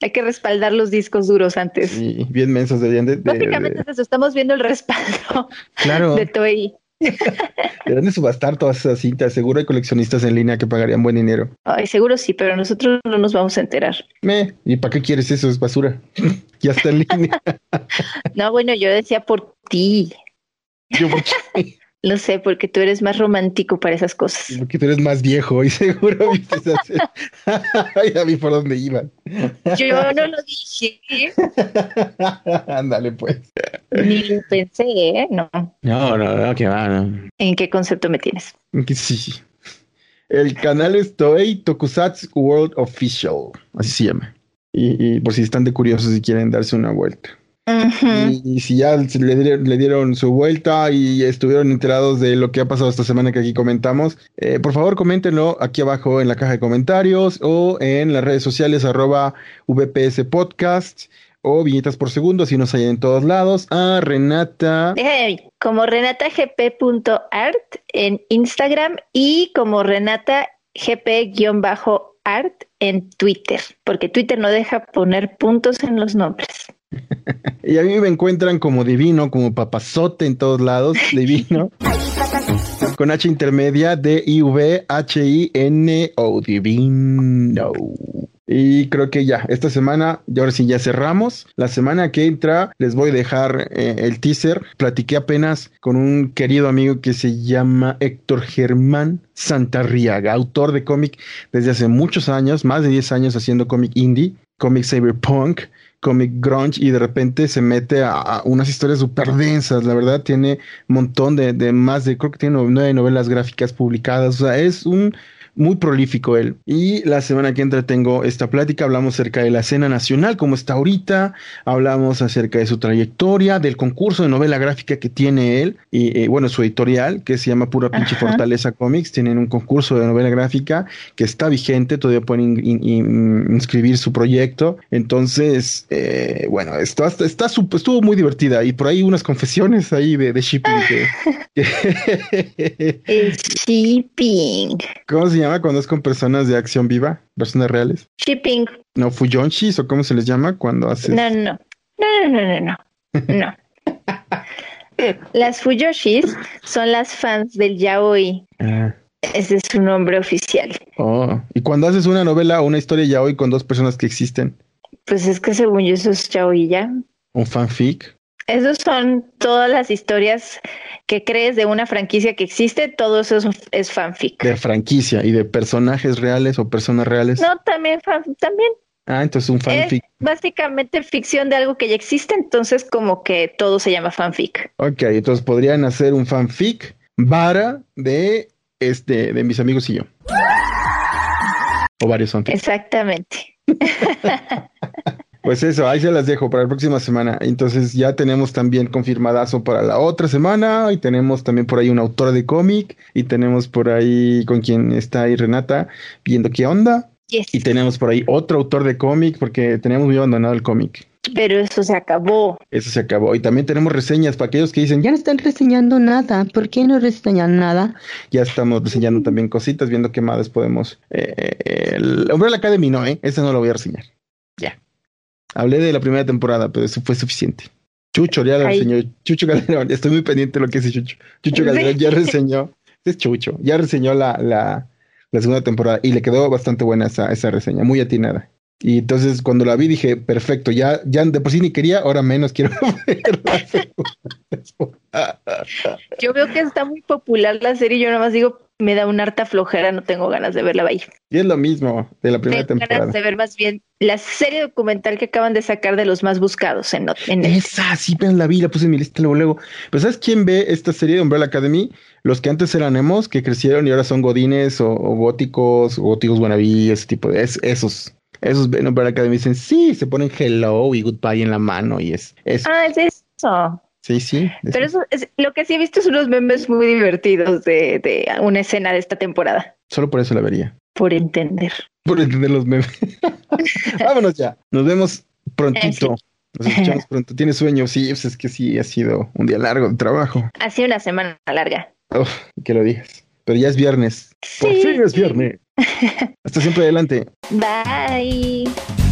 Hay que respaldar los discos duros antes. Sí, bien mensos deberían de- de- de- Básicamente es eso, estamos viendo el respaldo Claro. de Toei. Deberían de subastar todas esas cintas. Seguro hay coleccionistas en línea que pagarían buen dinero. Ay, seguro sí, pero nosotros no nos vamos a enterar. Me, ¿y para qué quieres eso? Es basura. ya está en línea. No, bueno, yo decía por ti. Yo, ¿por qué? Lo sé, porque tú eres más romántico para esas cosas. Porque tú eres más viejo y seguro viste esa Ya vi por dónde iban. Yo no lo dije, Ándale, pues. ni lo pensé, ¿eh? No. No, no, no, que va, no. ¿En qué concepto me tienes? Sí. El canal es Toei Tokusatsu World Official. Así se llama. Y, y por si están de curiosos y quieren darse una vuelta. Y, y si ya le, dieron, le dieron su vuelta y estuvieron enterados de lo que ha pasado esta semana que aquí comentamos, eh, por favor coméntenlo aquí abajo en la caja de comentarios o en las redes sociales arroba VPS Podcast o viñetas por segundo, si nos hay en todos lados. A Renata. Déjame, como renatagp.art en Instagram y como renatagp-art en Twitter, porque Twitter no deja poner puntos en los nombres. Y a mí me encuentran como divino, como papazote en todos lados, divino. Con H intermedia, D-I-V-H-I-N-O, divino. Y creo que ya, esta semana, y ahora sí ya cerramos. La semana que entra les voy a dejar eh, el teaser. Platiqué apenas con un querido amigo que se llama Héctor Germán Santarriaga, autor de cómic desde hace muchos años, más de 10 años haciendo cómic indie, cómic cyberpunk, cómic grunge y de repente se mete a, a unas historias súper densas, la verdad tiene un montón de, de más de, creo que tiene nueve novelas gráficas publicadas, o sea, es un muy prolífico él. Y la semana que entra tengo esta plática, hablamos acerca de la escena nacional, como está ahorita, hablamos acerca de su trayectoria, del concurso de novela gráfica que tiene él, y eh, bueno, su editorial, que se llama Pura Pinche Ajá. Fortaleza Comics, tienen un concurso de novela gráfica que está vigente, todavía pueden in- in- in- inscribir su proyecto. Entonces, eh, bueno, esto hasta- está, estuvo muy divertida y por ahí unas confesiones ahí de, de shipping que- que El shipping. ¿Cómo se llama cuando es con personas de acción viva? Personas reales. Shipping. No, Fuyonshis o cómo se les llama cuando haces. No, no, no. No, no, no, no. Las Fuyoshis son las fans del yaoi. Ah, Ese es su nombre oficial. oh. Y cuando haces una novela o una historia ya hoy con dos personas que existen, Pues es que según yo eso es yaoi ya. un fanfic. Esos son todas las historias que crees de una franquicia que existe, todo eso es, es fanfic. De franquicia y de personajes reales o personas reales. No, también fan- también Ah, entonces un es fanfic. básicamente ficción de algo que ya existe, entonces como que todo se llama fanfic. Ok, entonces podrían hacer un fanfic vara de este de mis amigos y yo. O varios fanfics. Exactamente. Pues eso, ahí se las dejo para la próxima semana. Entonces ya tenemos también confirmadazo para la otra semana y tenemos también por ahí una autora de cómic y tenemos por ahí con quien está ahí Renata viendo qué onda Yes. y tenemos por ahí otro autor de cómic porque teníamos muy abandonado el cómic. Pero eso se acabó. Eso se acabó. Y también tenemos reseñas para aquellos que dicen, Ya no están reseñando nada. ¿Por qué no reseñan nada? ya estamos reseñando también cositas, viendo qué más podemos. Eh, eh, el Umbrella Academy no, ¿eh? Ese no lo voy a reseñar. Ya. Hablé de la primera temporada, pero eso fue suficiente. Chucho ya lo reseñó. Chucho Calderón, estoy muy pendiente de lo que dice Chucho. Chucho Calderón ya reseñó. Es Chucho, ya reseñó la, la, la segunda temporada y le quedó bastante buena esa, esa reseña, muy atinada. Y entonces cuando la vi dije, perfecto, ya, ya de por sí ni quería, ahora menos quiero ver la segunda. Yo veo que está muy popular la serie y yo nada más digo, me da una harta flojera, no tengo ganas de verla ahí. Y es lo mismo de la primera Tengo ganas temporada. de ver más bien la serie documental que acaban de sacar de los más buscados en, en Esa, sí, pero la vi, la puse en mi lista luego, luego. Pero ¿sabes quién ve esta serie de Umbrella Academy? Los que antes eran emos, que crecieron y ahora son godines o, o góticos, o góticos wannabe, ese tipo de... es- esos. Esos ven Umbrella Academy y dicen, sí, se ponen hello y goodbye en la mano y es... es Ah, es eso. Sí, sí. es- Pero eso es, lo que sí he visto son unos memes muy divertidos de, de una escena de esta temporada. Solo por eso la vería. Por entender. Por entender los memes. Vámonos ya. Nos vemos prontito. Nos escuchamos pronto. ¿Tienes sueño? Sí, pues es que sí, ha sido un día largo de trabajo. Ha sido una semana larga. Uf, que lo digas. Pero ya es viernes. Por Sí. fin es viernes. Hasta siempre adelante. Bye.